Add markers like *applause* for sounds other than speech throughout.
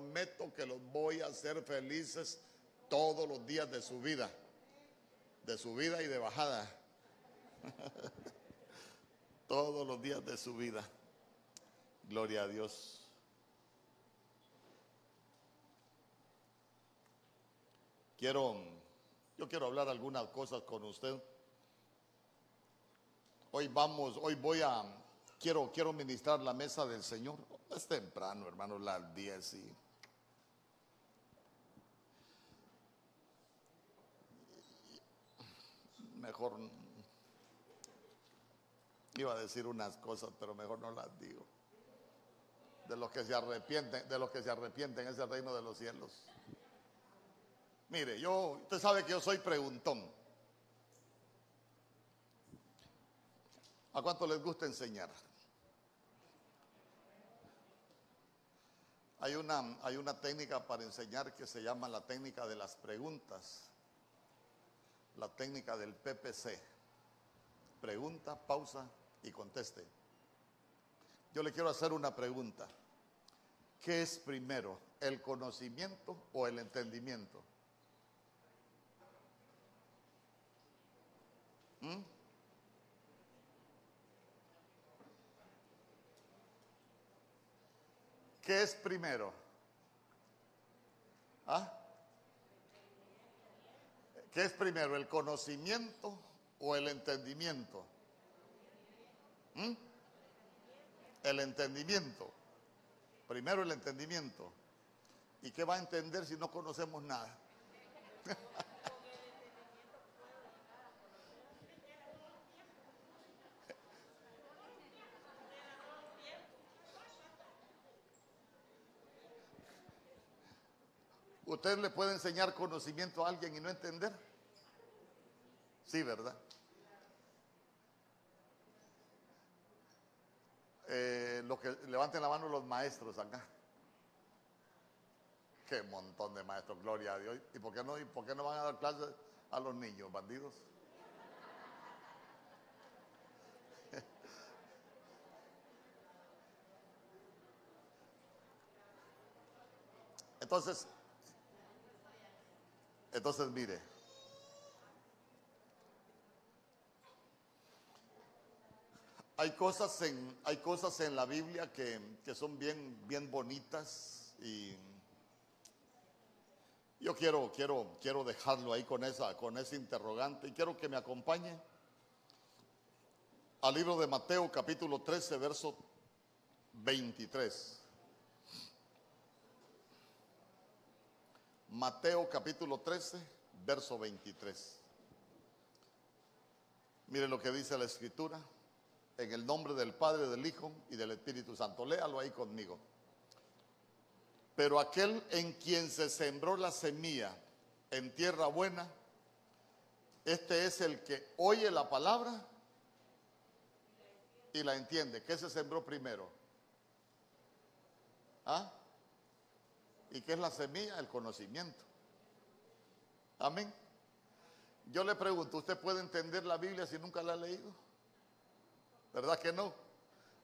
prometo que los voy a hacer felices todos los días de su vida, de su vida y de bajada. *laughs* todos los días de su vida. Gloria a Dios. Quiero, yo quiero hablar algunas cosas con usted. Hoy vamos, hoy voy a, quiero, quiero ministrar la mesa del Señor. Es temprano, hermano, las 10 y... Mejor iba a decir unas cosas, pero mejor no las digo. De los que se arrepienten, de los que se arrepienten es el reino de los cielos. Mire, yo, usted sabe que yo soy preguntón. ¿A cuánto les gusta enseñar? Hay una, hay una técnica para enseñar que se llama la técnica de las preguntas, la técnica del PPC. Pregunta, pausa y conteste. Yo le quiero hacer una pregunta. ¿Qué es primero, el conocimiento o el entendimiento? ¿Mm? ¿Qué es primero? ¿Ah? ¿Qué es primero, el conocimiento o el entendimiento? ¿Mm? El entendimiento. Primero el entendimiento. ¿Y qué va a entender si no conocemos nada? *laughs* ¿Usted le puede enseñar conocimiento a alguien y no entender? Sí, ¿verdad? Eh, lo que levanten la mano los maestros acá. Qué montón de maestros, gloria a Dios. ¿Y por qué no, y por qué no van a dar clases a los niños, bandidos? *laughs* Entonces, entonces mire, hay cosas en, hay cosas en la Biblia que, que son bien, bien bonitas y yo quiero, quiero, quiero dejarlo ahí con esa, con ese interrogante y quiero que me acompañe al libro de Mateo capítulo 13, verso 23. Mateo capítulo 13, verso 23. Mire lo que dice la escritura. En el nombre del Padre, del Hijo y del Espíritu Santo. Léalo ahí conmigo. Pero aquel en quien se sembró la semilla en tierra buena, este es el que oye la palabra y la entiende. ¿Qué se sembró primero? ¿Ah? ¿Y qué es la semilla? El conocimiento. Amén. Yo le pregunto, ¿usted puede entender la Biblia si nunca la ha leído? ¿Verdad que no?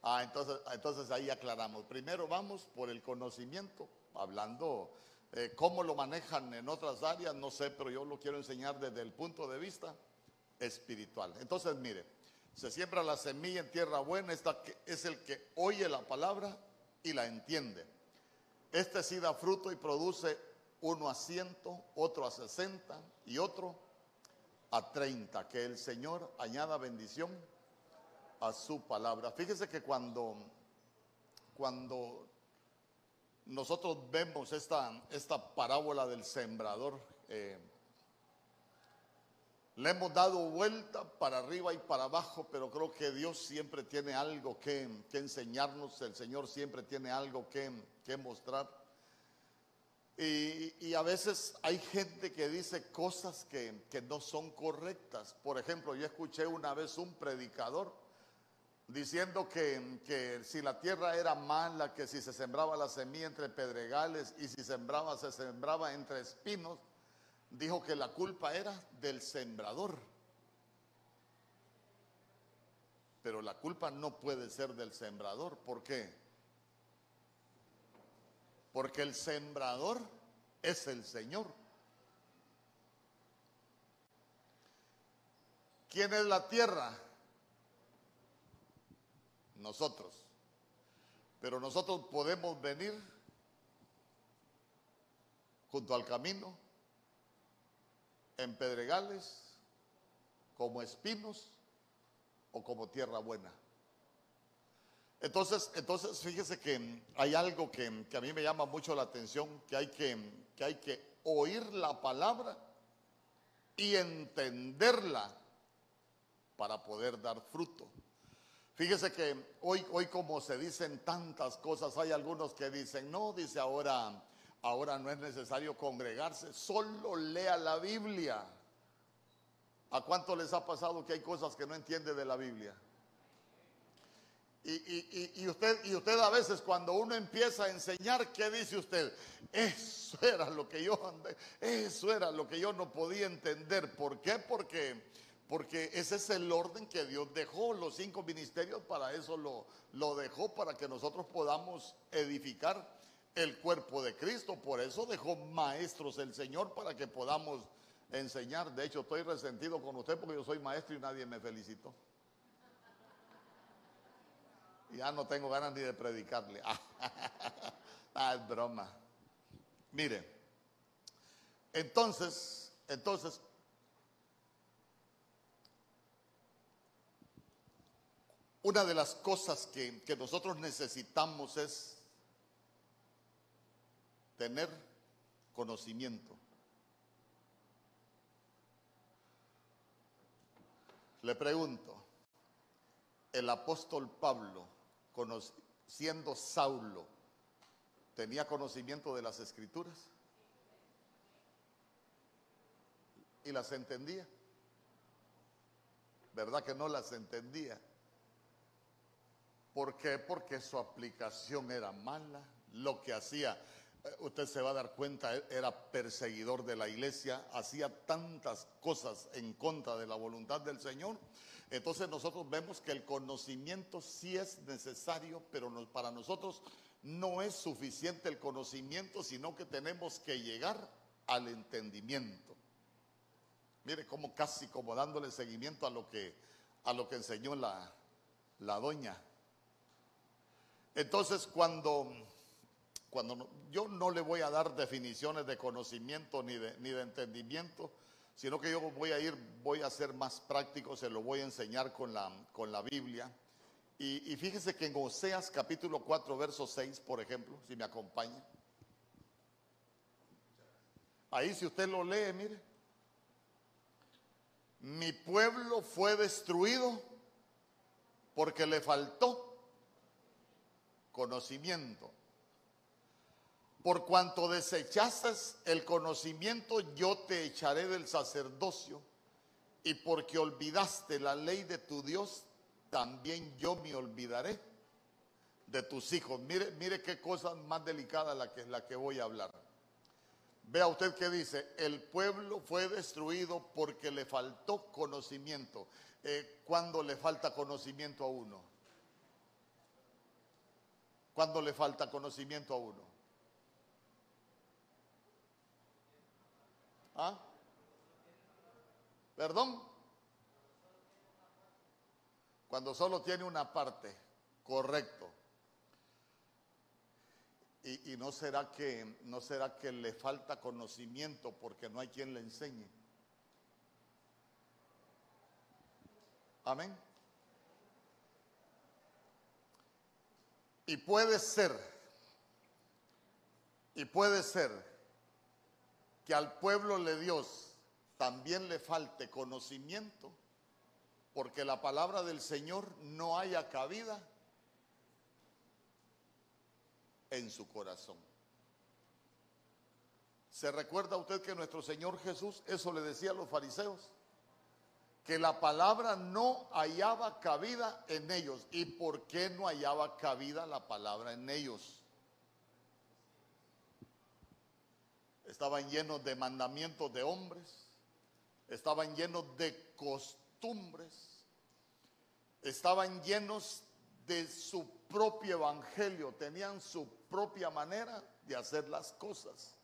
Ah, entonces, entonces ahí aclaramos. Primero vamos por el conocimiento, hablando eh, cómo lo manejan en otras áreas, no sé, pero yo lo quiero enseñar desde el punto de vista espiritual. Entonces, mire, se siembra la semilla en tierra buena, esta es el que oye la palabra y la entiende. Este sí da fruto y produce uno a ciento, otro a sesenta y otro a treinta. Que el Señor añada bendición a su palabra. Fíjese que cuando, cuando nosotros vemos esta, esta parábola del sembrador, eh, le hemos dado vuelta para arriba y para abajo, pero creo que Dios siempre tiene algo que, enseñarnos, el Señor siempre tiene algo que, que mostrar. Y, y, a veces hay gente que dice cosas que, que no son correctas. Por ejemplo, yo escuché una vez un predicador diciendo que, que, si la tierra era mala, que si se sembraba la semilla entre pedregales y si sembraba, se sembraba entre espinos, dijo que la culpa era del sembrador. Pero la culpa no puede ser del sembrador. ¿Por qué? Porque el sembrador es el Señor. ¿Quién es la tierra? Nosotros. Pero nosotros podemos venir junto al camino, en pedregales, como espinos o como tierra buena. Entonces, entonces fíjese que hay algo que, a mí me llama mucho la atención, que hay que, que hay que oír la palabra y entenderla para poder dar fruto. Fíjese que hoy, hoy como se dicen tantas cosas, hay algunos que dicen, no, dice ahora, ahora no es necesario congregarse, solo lea la Biblia. ¿A cuánto les ha pasado que hay cosas que no entiende de la Biblia? Y, usted, y usted a veces cuando uno empieza a enseñar, ¿qué dice usted? Eso era lo que yo eso era lo que yo no podía entender. ¿Por qué? Porque, porque ese es el orden que Dios dejó. Los cinco ministerios para eso lo, lo dejó, para que nosotros podamos edificar el cuerpo de Cristo. Por eso dejó maestros el Señor para que podamos enseñar. De hecho, estoy resentido con usted porque yo soy maestro y nadie me felicitó. Ya no tengo ganas ni de predicarle. *laughs* ah, es broma. Mire, entonces, entonces, una de las cosas que, que nosotros necesitamos es tener conocimiento. Le pregunto, el apóstol Pablo siendo Saulo, tenía conocimiento de las escrituras y las entendía. ¿Verdad que no las entendía? ¿Por qué? Porque su aplicación era mala. Lo que hacía, usted se va a dar cuenta, e-, era perseguidor de la iglesia, hacía tantas cosas en contra de la voluntad del Señor entonces nosotros vemos que el conocimiento sí es necesario, pero para nosotros no es suficiente el conocimiento, sino que tenemos que llegar al entendimiento. Mire cómo casi como dándole seguimiento a lo que, a lo que enseñó la, la doña. Entonces cuando, cuando yo no le voy a dar definiciones de conocimiento ni de, entendimiento, sino que yo voy a ir, voy a ser más práctico, se lo voy a enseñar con la, con la Biblia. Y, fíjese que en Oseas capítulo 4, verso 6, por ejemplo, si me acompaña. Ahí si usted lo lee, mire. Mi pueblo fue destruido porque le faltó conocimiento. Por cuanto desechases el conocimiento, yo te echaré del sacerdocio. Y porque olvidaste la ley de tu Dios, también yo me olvidaré de tus hijos. Mire, mire qué cosa más delicada la que, la que voy a hablar. Vea usted que dice, el pueblo fue destruido porque le faltó conocimiento. Eh, ¿Cuándo le falta conocimiento a uno? ¿Cuándo le falta conocimiento a uno? ¿Ah? ¿Perdón? Cuando solo tiene una parte, correcto. Y, y, no será que no será que le falta conocimiento porque no hay quien le enseñe. Amén. Y puede ser, y puede ser que al pueblo de Dios también le falte conocimiento, porque la palabra del Señor no haya cabida en su corazón. ¿Se recuerda usted que nuestro Señor Jesús eso le decía a los fariseos? Que la palabra no hallaba cabida en ellos. ¿Y por qué no hallaba cabida la palabra en ellos? Estaban llenos de mandamientos de hombres, estaban llenos de costumbres, estaban llenos de su propio evangelio, tenían su propia manera de hacer las cosas.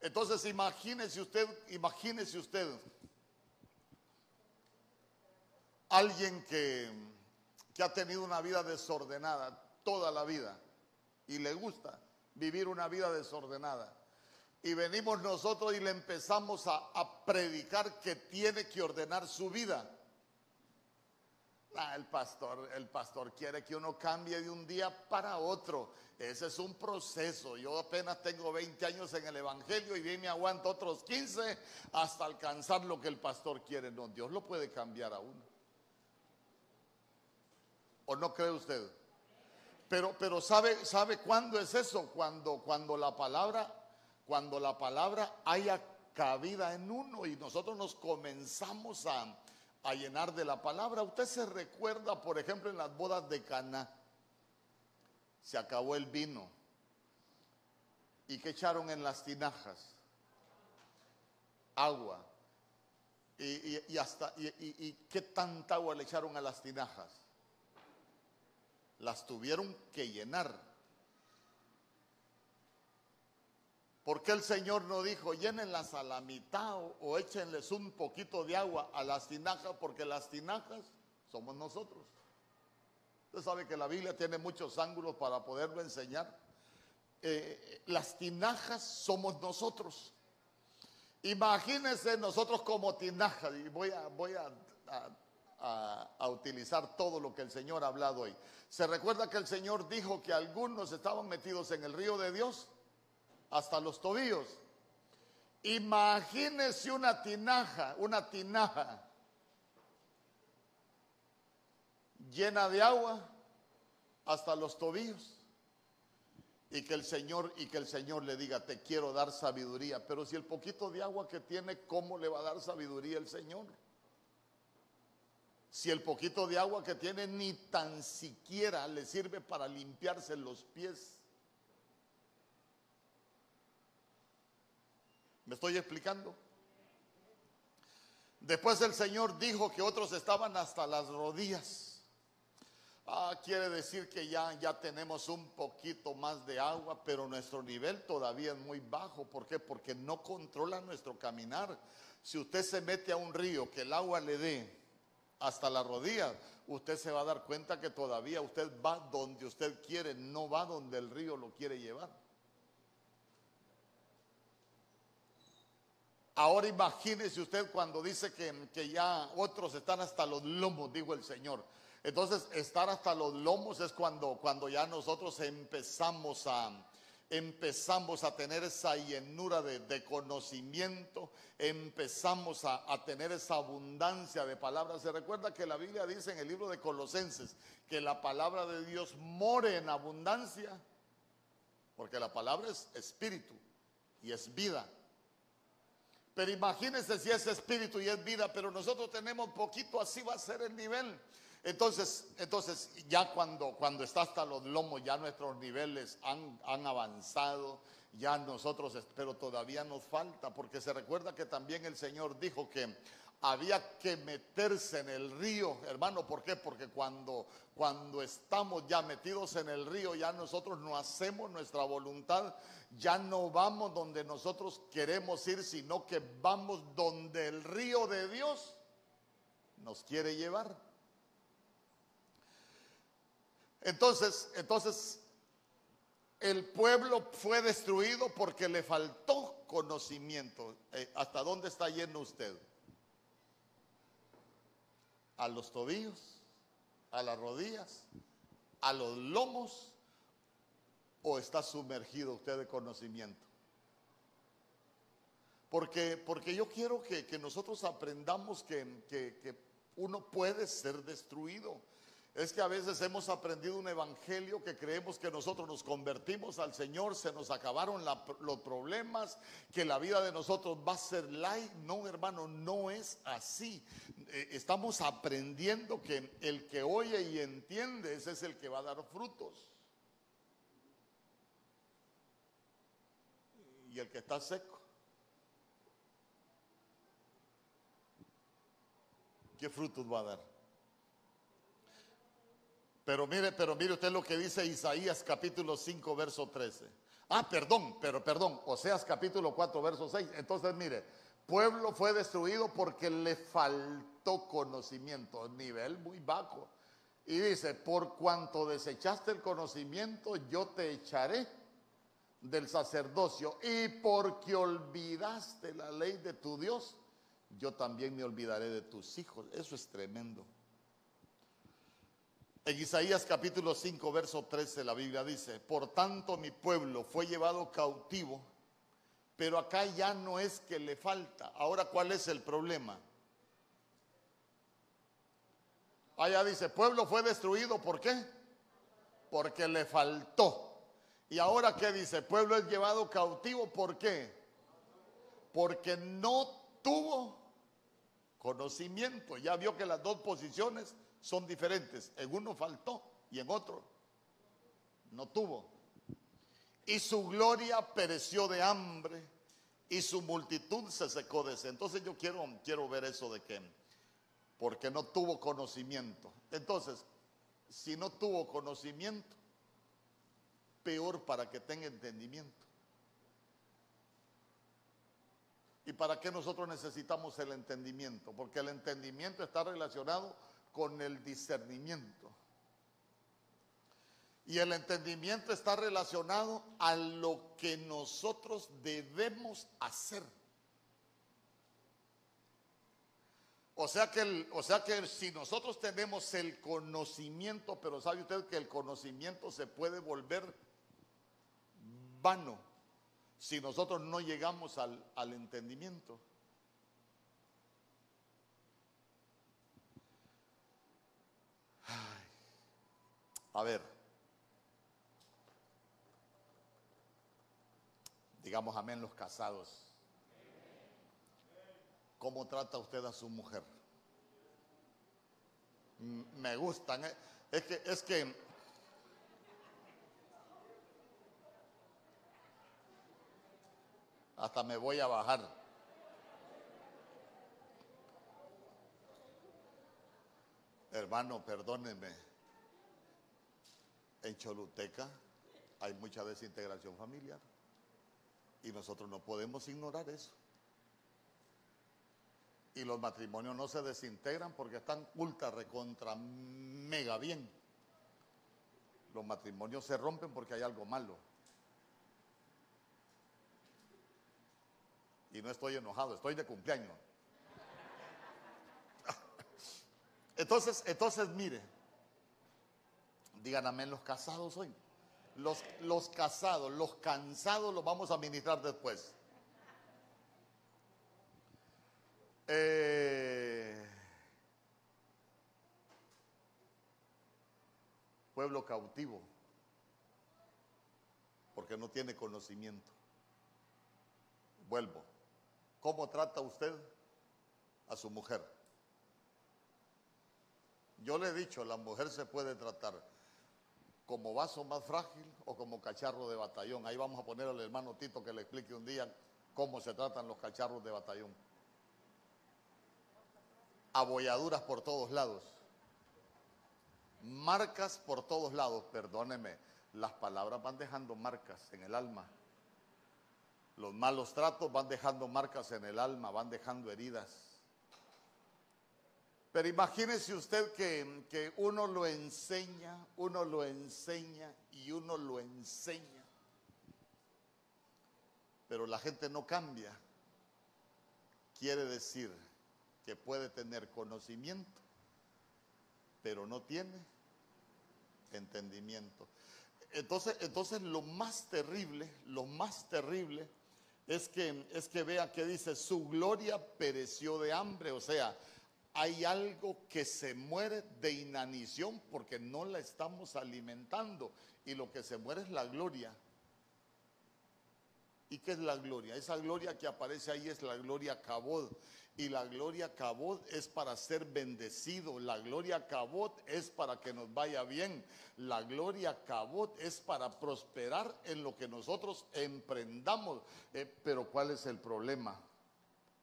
Entonces imagínese usted, imagínese usted alguien que, que ha tenido una vida desordenada toda la vida y le gusta vivir una vida desordenada. Y venimos nosotros y le empezamos a, a predicar que tiene que ordenar su vida. Ah, el pastor, el pastor quiere que uno cambie de un día para otro. Ese es un proceso. Yo apenas tengo 20 años en el Evangelio y bien me aguanto otros 15 hasta alcanzar lo que el pastor quiere. No, Dios lo puede cambiar a uno. ¿O no cree usted? Pero, pero ¿sabe, ¿sabe cuándo es eso? Cuando, cuando la palabra, cuando la palabra haya cabida en uno y nosotros nos comenzamos a, a llenar de la palabra. Usted se recuerda, por ejemplo, en las bodas de Caná. Se acabó el vino. ¿Y qué echaron en las tinajas? Agua. Y, hasta, y, qué tanta agua le echaron a las tinajas? Las tuvieron que llenar. ¿Por qué el Señor no dijo llénenlas a la mitad o, échenles un poquito de agua a las tinajas? Porque las tinajas somos nosotros. Usted sabe que la Biblia tiene muchos ángulos para poderlo enseñar. Eh, las tinajas somos nosotros. Imagínense nosotros como tinajas, y voy, a, voy a, a, utilizar todo lo que el Señor ha hablado hoy. ¿Se recuerda que el Señor dijo que algunos estaban metidos en el río de Dios? Hasta los tobillos. Imagínese una tinaja, una tinaja llena de agua hasta los tobillos y que el Señor y que el Señor le diga, "Te quiero dar sabiduría", pero si el poquito de agua que tiene, ¿cómo le va a dar sabiduría el Señor? Si el poquito de agua que tiene ni tan siquiera le sirve para limpiarse los pies. ¿Me estoy explicando? Después el Señor dijo que otros estaban hasta las rodillas. Ah, quiere decir que ya, ya tenemos un poquito más de agua, pero nuestro nivel todavía es muy bajo. ¿Por qué? Porque no controla nuestro caminar. Si usted se mete a un río que el agua le dé hasta la rodilla, usted se va a dar cuenta que todavía usted va donde usted quiere, no va donde el río lo quiere llevar. Ahora imagínese usted cuando dice que, que, ya otros están hasta los lomos, dijo el Señor. Entonces, estar hasta los lomos es cuando, cuando ya nosotros empezamos a, empezamos a tener esa llenura de, conocimiento, empezamos a, a, tener esa abundancia de palabras. Se recuerda que la Biblia dice en el libro de Colosenses que la palabra de Dios more en abundancia, porque la palabra es espíritu y es vida. Pero imagínense si es espíritu y es vida, pero nosotros tenemos poquito, así va a ser el nivel. Entonces, entonces ya cuando, cuando está hasta los lomos, ya nuestros niveles han, han avanzado, ya nosotros, pero todavía nos falta, porque se recuerda que también el Señor dijo que había que meterse en el río, hermano, ¿por qué? Porque cuando, cuando estamos ya metidos en el río, ya nosotros no hacemos nuestra voluntad, ya no vamos donde nosotros queremos ir, sino que vamos donde el río de Dios nos quiere llevar. Entonces, entonces el pueblo fue destruido porque le faltó conocimiento. Eh, ¿Hasta dónde está yendo usted? A los tobillos, a las rodillas, a los lomos, o está sumergido usted de conocimiento? Porque, porque yo quiero que, nosotros aprendamos que, que uno puede ser destruido es que a veces hemos aprendido un evangelio que creemos que nosotros nos convertimos al Señor, se nos acabaron los problemas, que la vida de nosotros va a ser light. No, hermano, no es así. Eh, estamos aprendiendo que el que oye y entiende, ese es el que va a dar frutos. Y el que está seco. ¿Qué frutos va a dar? Pero mire, pero mire usted lo que dice Isaías capítulo 5, verso 13. Ah, perdón, pero perdón, Oseas capítulo 4, verso 6. Entonces, mire, pueblo fue destruido porque le faltó conocimiento, nivel muy bajo. Y dice, por cuanto desechaste el conocimiento, yo te echaré del sacerdocio. Y porque olvidaste la ley de tu Dios, yo también me olvidaré de tus hijos. Eso es tremendo. En Isaías capítulo 5, verso 13, la Biblia dice, por tanto mi pueblo fue llevado cautivo, pero acá ya no es que le falta. Ahora, ¿cuál es el problema? Allá dice, pueblo fue destruido, ¿por qué? Porque le faltó. Y ahora qué dice, pueblo es llevado cautivo, ¿por qué? Porque no tuvo conocimiento. Ya vio que las dos posiciones son diferentes. En uno faltó y en otro no tuvo. Y su gloria pereció de hambre y su multitud se secó de sed. Entonces yo quiero, quiero ver eso de que porque no tuvo conocimiento. Entonces, si no tuvo conocimiento, peor para que tenga entendimiento. ¿Y para qué nosotros necesitamos el entendimiento? Porque el entendimiento está relacionado con el discernimiento. Y el entendimiento está relacionado a lo que nosotros debemos hacer. O sea, que o sea que si nosotros tenemos el conocimiento, pero sabe usted que el conocimiento se puede volver vano si nosotros no llegamos al, al entendimiento. A ver, digamos amén los casados. ¿Cómo trata usted a su mujer? Me gustan. ¿eh? Es que, es que hasta me voy a bajar. Hermano, perdóneme. En Choluteca hay mucha desintegración familiar y nosotros no podemos ignorar eso y los matrimonios no se desintegran porque están ultra recontra mega bien. Los matrimonios se rompen porque hay algo malo. Y no estoy enojado, estoy de cumpleaños. *laughs* Entonces, entonces mire, digan amén los casados hoy. Los, los casados, los cansados los vamos a ministrar después. Eh, pueblo cautivo, porque no tiene conocimiento. Vuelvo. ¿Cómo trata usted a su mujer? Yo le he dicho, la mujer se puede tratar como vaso más frágil o como cacharro de batallón. Ahí vamos a poner al hermano Tito que le explique un día cómo se tratan los cacharros de batallón abolladuras por todos lados, marcas por todos lados, perdóneme, las palabras van dejando marcas en el alma. Los malos tratos van dejando marcas en el alma, van dejando heridas. Pero imagínese usted que, que, uno lo enseña, uno lo enseña y uno lo enseña. Pero la gente no cambia. Quiere decir que puede tener conocimiento, pero no tiene entendimiento. Entonces, entonces lo más terrible, lo más terrible es que, es que vea que dice, su gloria pereció de hambre, o sea, hay algo que se muere de inanición porque no la estamos alimentando y lo que se muere es la gloria. ¿Y qué es la gloria? Esa gloria que aparece ahí es la gloria cabod. Y la gloria cabot es para ser bendecido. La gloria cabot es para que nos vaya bien. La gloria cabot es para prosperar en lo que nosotros emprendamos. Eh, pero ¿cuál es el problema?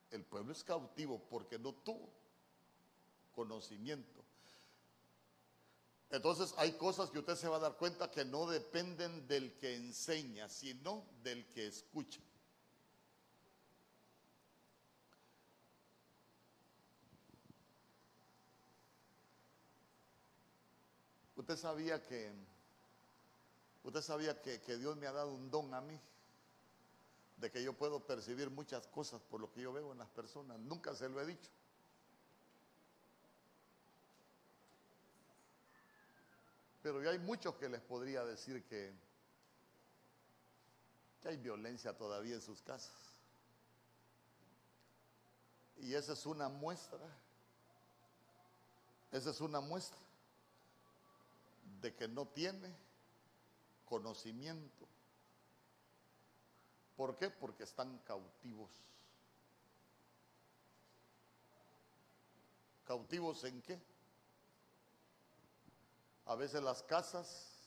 El pueblo es cautivo porque no tuvo conocimiento. Entonces hay cosas que usted se va a dar cuenta que no dependen del que enseña, sino del que escucha. Usted sabía que usted sabía que, que Dios me ha dado un don a mí de que yo puedo percibir muchas cosas por lo que yo veo en las personas. Nunca se lo he dicho. Pero hay muchos que les podría decir que, que hay violencia todavía en sus casas. Y esa es una muestra, esa es una muestra de que no tiene conocimiento. ¿Por qué? Porque están cautivos. ¿Cautivos en qué? A veces las casas,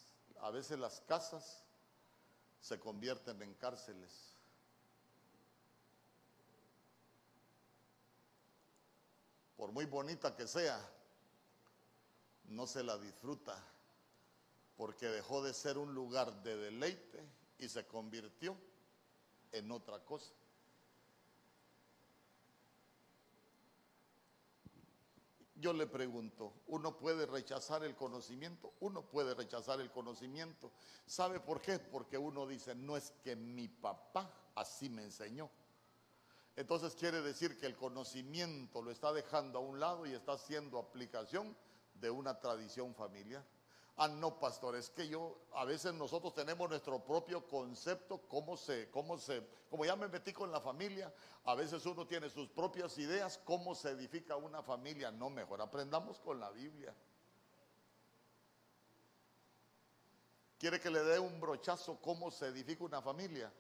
a veces las casas se convierten en cárceles. Por muy bonita que sea, no se la disfruta porque dejó de ser un lugar de deleite y se convirtió en otra cosa. Yo le pregunto, ¿uno puede rechazar el conocimiento? Uno puede rechazar el conocimiento. ¿Sabe por qué? Porque uno dice, no es que mi papá así me enseñó. Entonces quiere decir que el conocimiento lo está dejando a un lado y está haciendo aplicación de una tradición familiar. Ah, no, pastor, es que yo, a veces nosotros tenemos nuestro propio concepto, cómo se, cómo se, como ya me metí con la familia, a veces uno tiene sus propias ideas, cómo se edifica una familia. No, mejor aprendamos con la Biblia. ¿Quiere que le dé un brochazo cómo se edifica una familia?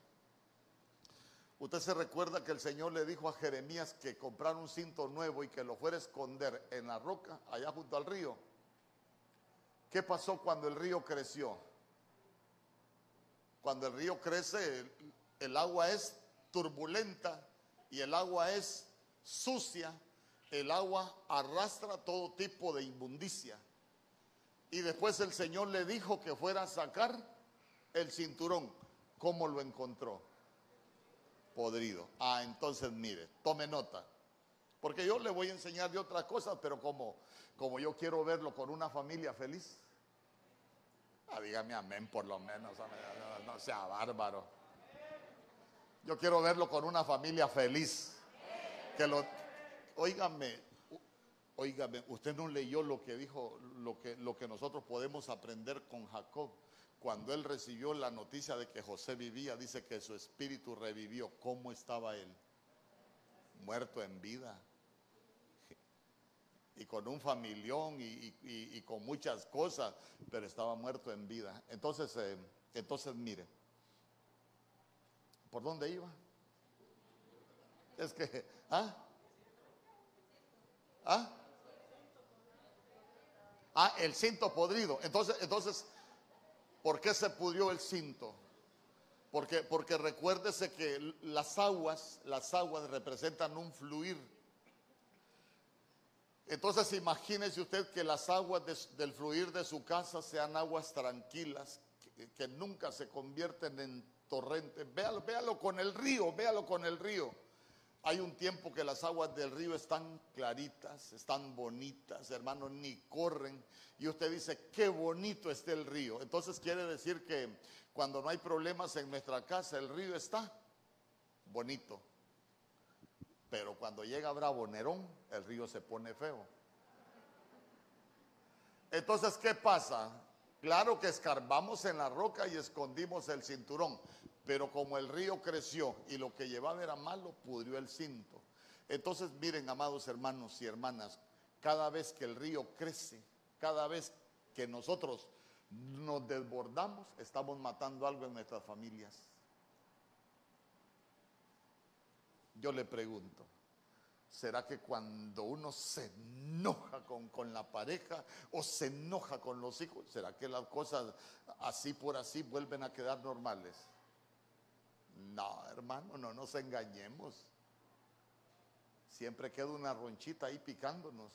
Usted se recuerda que el Señor le dijo a Jeremías que comprara un cinto nuevo y que lo fuera a esconder en la roca, allá junto al río. ¿Qué pasó cuando el río creció? Cuando el río crece, el, agua es turbulenta y el agua es sucia, el agua arrastra todo tipo de inmundicia. Y después el Señor le dijo que fuera a sacar el cinturón. ¿Cómo lo encontró? Podrido. Ah, entonces mire, tome nota. Porque yo le voy a enseñar de otras cosas, pero como, como yo quiero verlo con una familia feliz. Ah, dígame amén por lo menos, no, sea bárbaro. Yo quiero verlo con una familia feliz. Que lo, óigame, óigame, usted no leyó lo que dijo, lo que, lo que nosotros podemos aprender con Jacob. Cuando él recibió la noticia de que José vivía, dice que su espíritu revivió. ¿Cómo estaba él? Muerto en vida y con un familión y, con muchas cosas, pero estaba muerto en vida. Entonces, eh, entonces mire, ¿por dónde iba? Es que, ¿ah? ¿Ah? Ah, el cinto podrido. Entonces, entonces, ¿por qué se pudrió el cinto? Porque, porque recuérdese que las aguas, las aguas representan un fluir entonces imagínese usted que las aguas del fluir de su casa sean aguas tranquilas, que, nunca se convierten en torrentes. Véalo, véalo con el río, véalo con el río. Hay un tiempo que las aguas del río están claritas, están bonitas, hermano, ni corren. Y usted dice, qué bonito está el río. Entonces quiere decir que cuando no hay problemas en nuestra casa, el río está bonito. Pero cuando llega Bravo Nerón, el río se pone feo. Entonces, ¿qué pasa? Claro que escarbamos en la roca y escondimos el cinturón, pero como el río creció y lo que llevaba era malo, pudrió el cinto. Entonces, miren, amados hermanos y hermanas, cada vez que el río crece, cada vez que nosotros nos desbordamos, estamos matando algo en nuestras familias. Yo le pregunto, ¿será que cuando uno se enoja con, con, la pareja o se enoja con los hijos, ¿será que las cosas así por así vuelven a quedar normales? No, hermano, no nos engañemos. Siempre queda una ronchita ahí picándonos.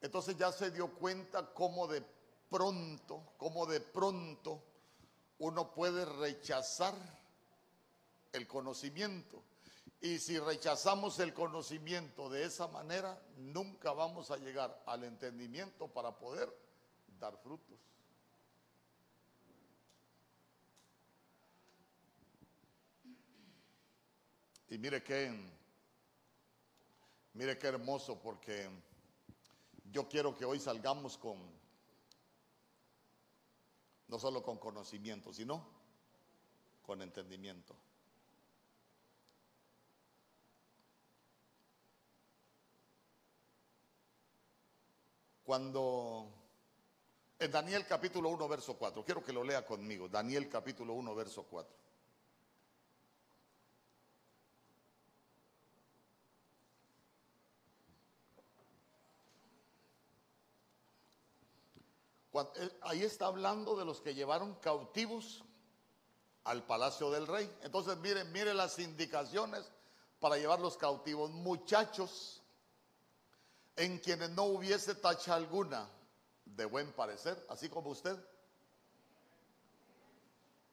Entonces ya se dio cuenta cómo de pronto, cómo de pronto uno puede rechazar el conocimiento. Y si rechazamos el conocimiento de esa manera, nunca vamos a llegar al entendimiento para poder dar frutos. Y mire qué, mire qué hermoso, porque yo quiero que hoy salgamos con, no solo con conocimiento, sino con entendimiento. Cuando en Daniel capítulo 1, verso 4, quiero que lo lea conmigo, Daniel capítulo 1, verso 4. Ahí está hablando de los que llevaron cautivos al palacio del rey. Entonces, miren, miren las indicaciones para llevar los cautivos. Muchachos en quienes no hubiese tacha alguna de buen parecer, así como usted.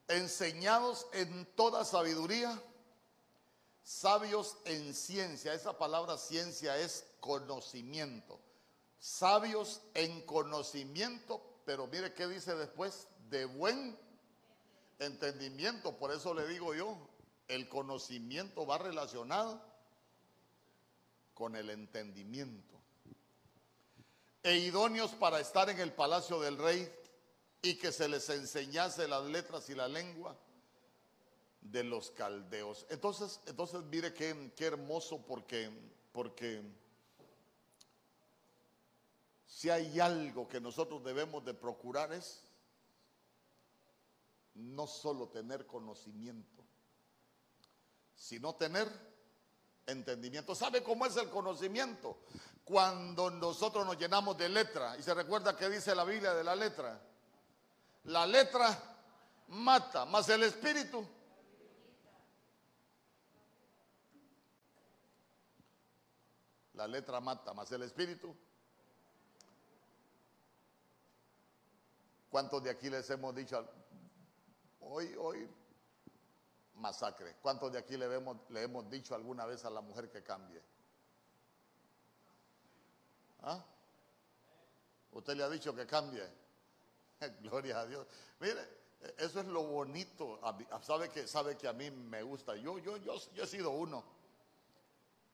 Enseñados en toda sabiduría, sabios en ciencia. Esa palabra ciencia es conocimiento. Sabios en conocimiento pero mire qué dice después, de buen entendimiento. Por eso le digo yo, el conocimiento va relacionado con el entendimiento. E idóneos para estar en el palacio del rey y que se les enseñase las letras y la lengua de los caldeos. Entonces, entonces mire qué, qué hermoso porque, porque si hay algo que nosotros debemos de procurar es no solo tener conocimiento, sino tener entendimiento. ¿Sabe cómo es el conocimiento? Cuando nosotros nos llenamos de letra, y se recuerda que dice la Biblia de la letra, la letra mata, más el espíritu. La letra mata, más el espíritu ¿Cuántos de aquí les hemos dicho, hoy, hoy, masacre? ¿Cuántos de aquí le hemos, le hemos dicho alguna vez a la mujer que cambie? ¿Ah? ¿Usted le ha dicho que cambie? *laughs* Gloria a Dios. Mire, eso es lo bonito. Sabe que, sabe que a mí me gusta. Yo, yo, yo, yo he sido uno.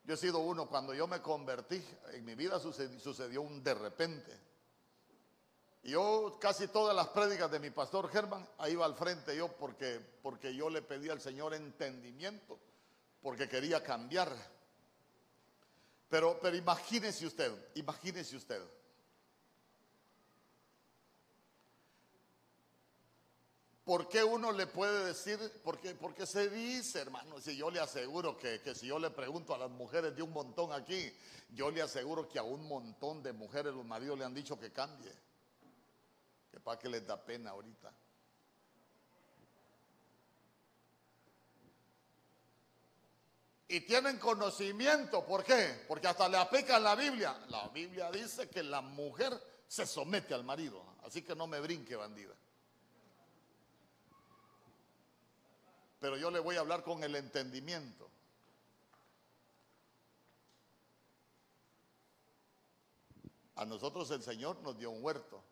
Yo he sido uno. Cuando yo me convertí, en mi vida sucedió un de repente. Yo casi todas las prédicas de mi pastor Germán, ahí va al frente yo porque, porque yo le pedí al Señor entendimiento, porque quería cambiar. Pero, pero imagínese usted, imagínese usted. ¿Por qué uno le puede decir? Porque, porque se dice, hermano, si yo le aseguro que, que, si yo le pregunto a las mujeres de un montón aquí, yo le aseguro que a un montón de mujeres los maridos le han dicho que cambie que para que les da pena ahorita. Y tienen conocimiento, ¿por qué? Porque hasta le aplican la Biblia. La Biblia dice que la mujer se somete al marido, así que no me brinque, bandida. Pero yo le voy a hablar con el entendimiento. A nosotros el Señor nos dio un huerto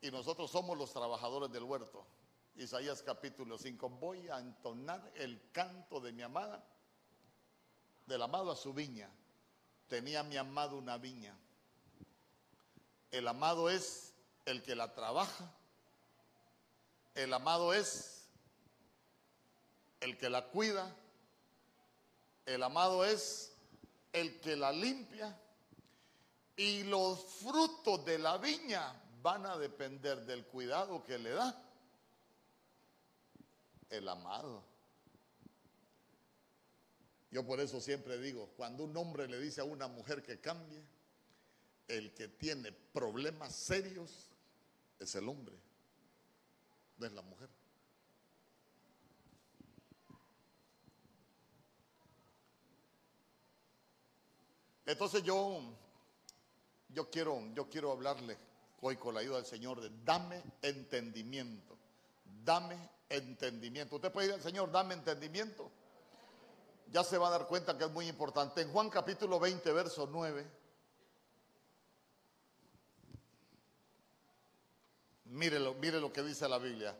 y nosotros somos los trabajadores del huerto. Isaías capítulo 5. Voy a entonar el canto de mi amada, del amado a su viña. Tenía mi amado una viña. El amado es el que la trabaja. El amado es el que la cuida. El amado es el que la limpia. Y los frutos de la viña van a depender del cuidado que le da el amado. Yo por eso siempre digo, cuando un hombre le dice a una mujer que cambie, el que tiene problemas serios es el hombre, no es la mujer. Entonces yo yo quiero, yo quiero hablarle hoy con la ayuda del Señor de dame entendimiento. Dame entendimiento. Usted puede ir al Señor, dame entendimiento. Ya se va a dar cuenta que es muy importante. En Juan capítulo 20, verso 9. Mire lo, mire lo que dice la Biblia.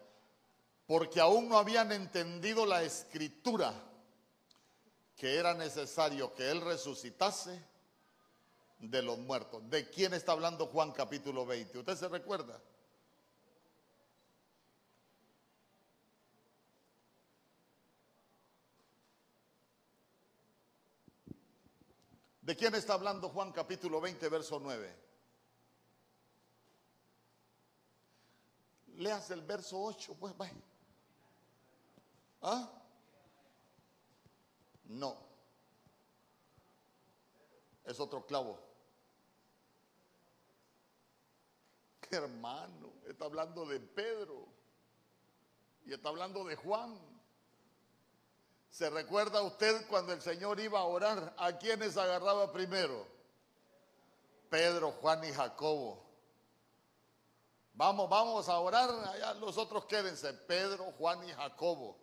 Porque aún no habían entendido la escritura que era necesario que Él resucitase de los muertos. ¿De quién está hablando Juan capítulo 20? ¿Usted se recuerda? ¿De quién está hablando Juan capítulo 20, verso 9? Leas el verso 8, pues vaya. ¿Ah? No. Es otro clavo. *laughs* hermano, está hablando de Pedro y está hablando de Juan. ¿Se recuerda usted cuando el Señor iba a orar? ¿A quiénes agarraba primero? Pedro, Juan y Jacobo. Vamos, vamos a orar, allá los otros quédense, Pedro, Juan y Jacobo.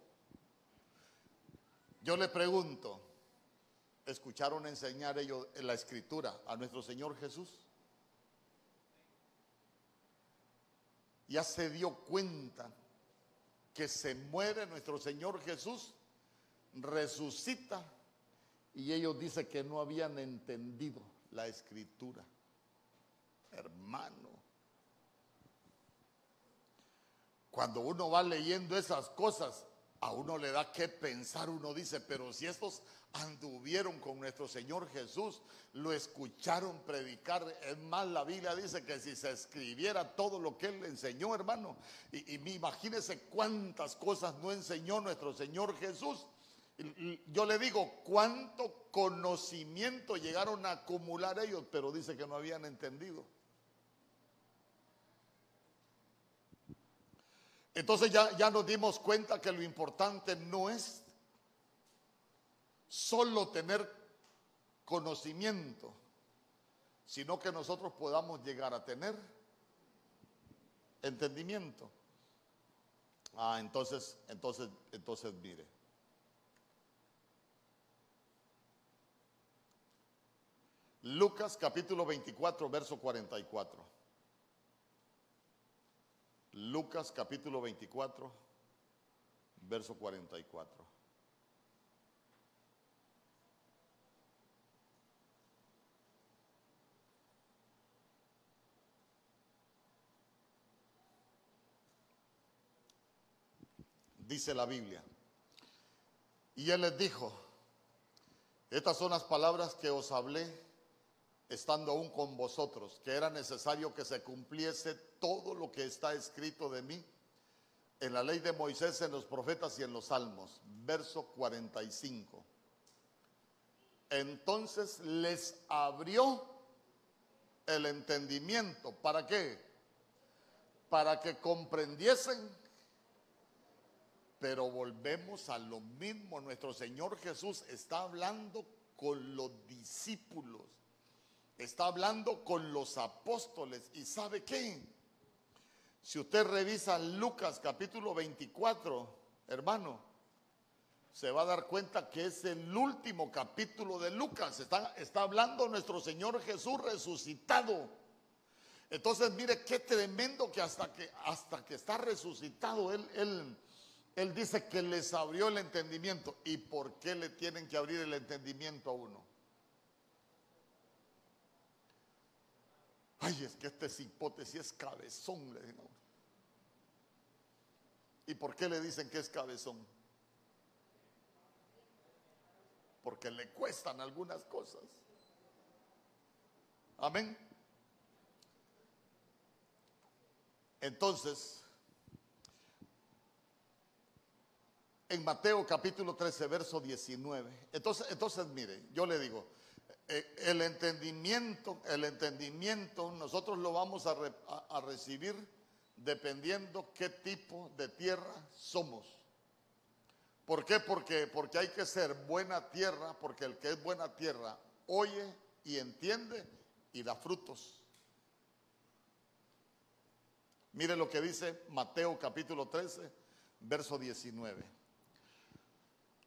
Yo le pregunto, ¿escucharon enseñar ellos en la escritura a nuestro Señor Jesús? Ya se dio cuenta que se muere nuestro Señor Jesús, resucita y ellos dicen que no habían entendido la escritura. Hermano, cuando uno va leyendo esas cosas, a uno le da que pensar, uno dice, pero si estos anduvieron con nuestro Señor Jesús, lo escucharon predicar. Es más, la Biblia dice que si se escribiera todo lo que Él le enseñó, hermano, y, y imagínese cuántas cosas no enseñó nuestro Señor Jesús. Yo le digo, cuánto conocimiento llegaron a acumular ellos, pero dice que no habían entendido. Entonces ya, ya nos dimos cuenta que lo importante no es solo tener conocimiento, sino que nosotros podamos llegar a tener entendimiento. Ah, entonces, entonces, entonces mire. Lucas capítulo 24, verso 44. Lucas capítulo 24, verso 44. Dice la Biblia. Y él les dijo, estas son las palabras que os hablé estando aún con vosotros, que era necesario que se cumpliese todo lo que está escrito de mí en la ley de Moisés, en los profetas y en los salmos. Verso 45. Entonces les abrió el entendimiento. ¿Para qué? Para que comprendiesen pero volvemos a lo mismo. Nuestro Señor Jesús está hablando con los discípulos. Está hablando con los apóstoles. ¿Y sabe qué? Si usted revisa Lucas capítulo 24, hermano, se va a dar cuenta que es el último capítulo de Lucas. Está, está hablando nuestro Señor Jesús resucitado. Entonces, mire qué tremendo que hasta que, hasta que está resucitado, él, él, él dice que les abrió el entendimiento. ¿Y por qué le tienen que abrir el entendimiento a uno? Ay, es que este hipótesis es cabezón, le digo. ¿Y por qué le dicen que es cabezón? Porque le cuestan algunas cosas. Amén. Entonces, en Mateo capítulo 13, verso 19. Entonces, entonces mire, yo le digo, eh, el entendimiento, el entendimiento nosotros lo vamos a, a recibir dependiendo qué tipo de tierra somos. ¿Por qué? Porque, porque hay que ser buena tierra, porque el que es buena tierra oye y entiende y da frutos. Mire lo que dice Mateo capítulo 13, verso 19.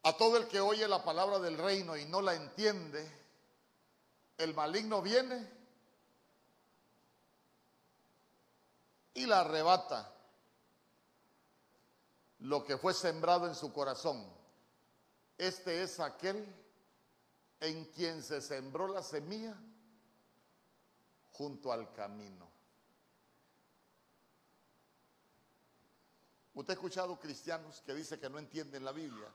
A todo el que oye la palabra del reino y no la entiende, el maligno viene y la arrebata lo que fue sembrado en su corazón. Este es aquel en quien se sembró la semilla junto al camino. Usted ha escuchado cristianos que dicen que no entienden la Biblia.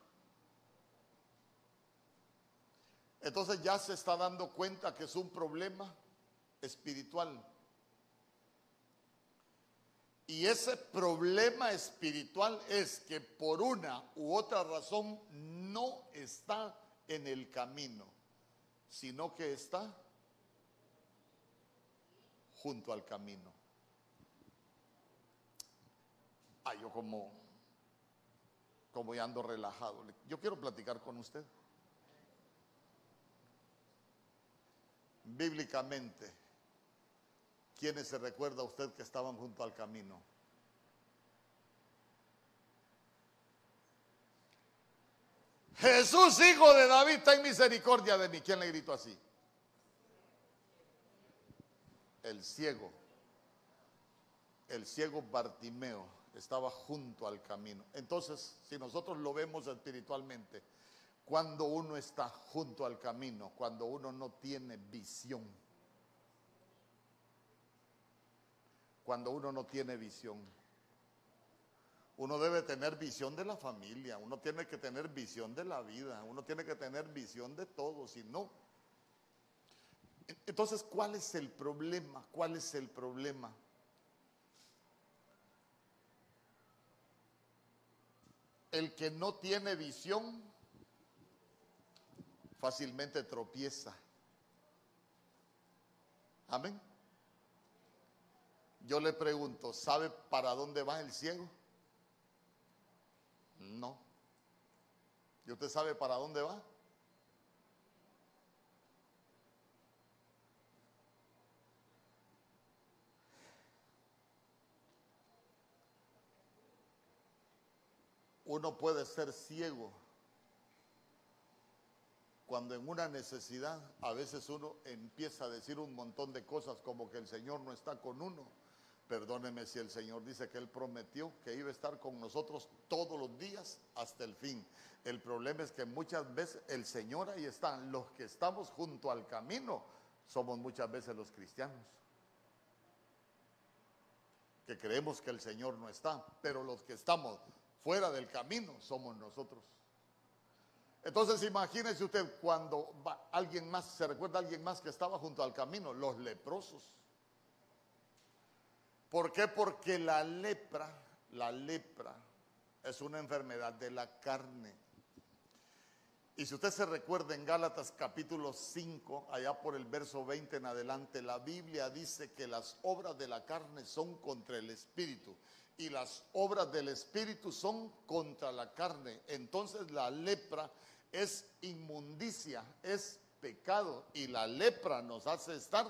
Entonces ya se está dando cuenta que es un problema espiritual. Y ese problema espiritual es que por una u otra razón no está en el camino, sino que está junto al camino. Ah, yo como, como ya ando relajado. Yo quiero platicar con usted. Bíblicamente, ¿quiénes se recuerda usted que estaban junto al camino? Jesús, hijo de David, ten misericordia de mí. ¿Quién le gritó así? El ciego, el ciego Bartimeo estaba junto al camino. Entonces, si nosotros lo vemos espiritualmente, cuando uno está junto al camino, cuando uno no tiene visión, cuando uno no tiene visión, uno debe tener visión de la familia, uno tiene que tener visión de la vida, uno tiene que tener visión de todo, si no. Entonces, ¿cuál es el problema? ¿Cuál es el problema? El que no tiene visión fácilmente tropieza. Amén. Yo le pregunto, ¿sabe para dónde va el ciego? No. ¿Y usted sabe para dónde va? Uno puede ser ciego cuando en una necesidad a veces uno empieza a decir un montón de cosas como que el Señor no está con uno Perdóneme si el Señor dice que Él prometió que iba a estar con nosotros todos los días hasta el fin. El problema es que muchas veces el Señor ahí está. Los que estamos junto al camino somos muchas veces los cristianos. Que creemos que el Señor no está. Pero los que estamos fuera del camino somos nosotros. Entonces imagínese usted cuando alguien más, se recuerda a alguien más que estaba junto al camino, los leprosos. ¿Por qué? Porque la lepra, la lepra es una enfermedad de la carne. Y si usted se recuerda en Gálatas capítulo 5, allá por el verso 20 en adelante, la Biblia dice que las obras de la carne son contra el espíritu y las obras del espíritu son contra la carne. Entonces la lepra es inmundicia, es pecado y la lepra nos hace estar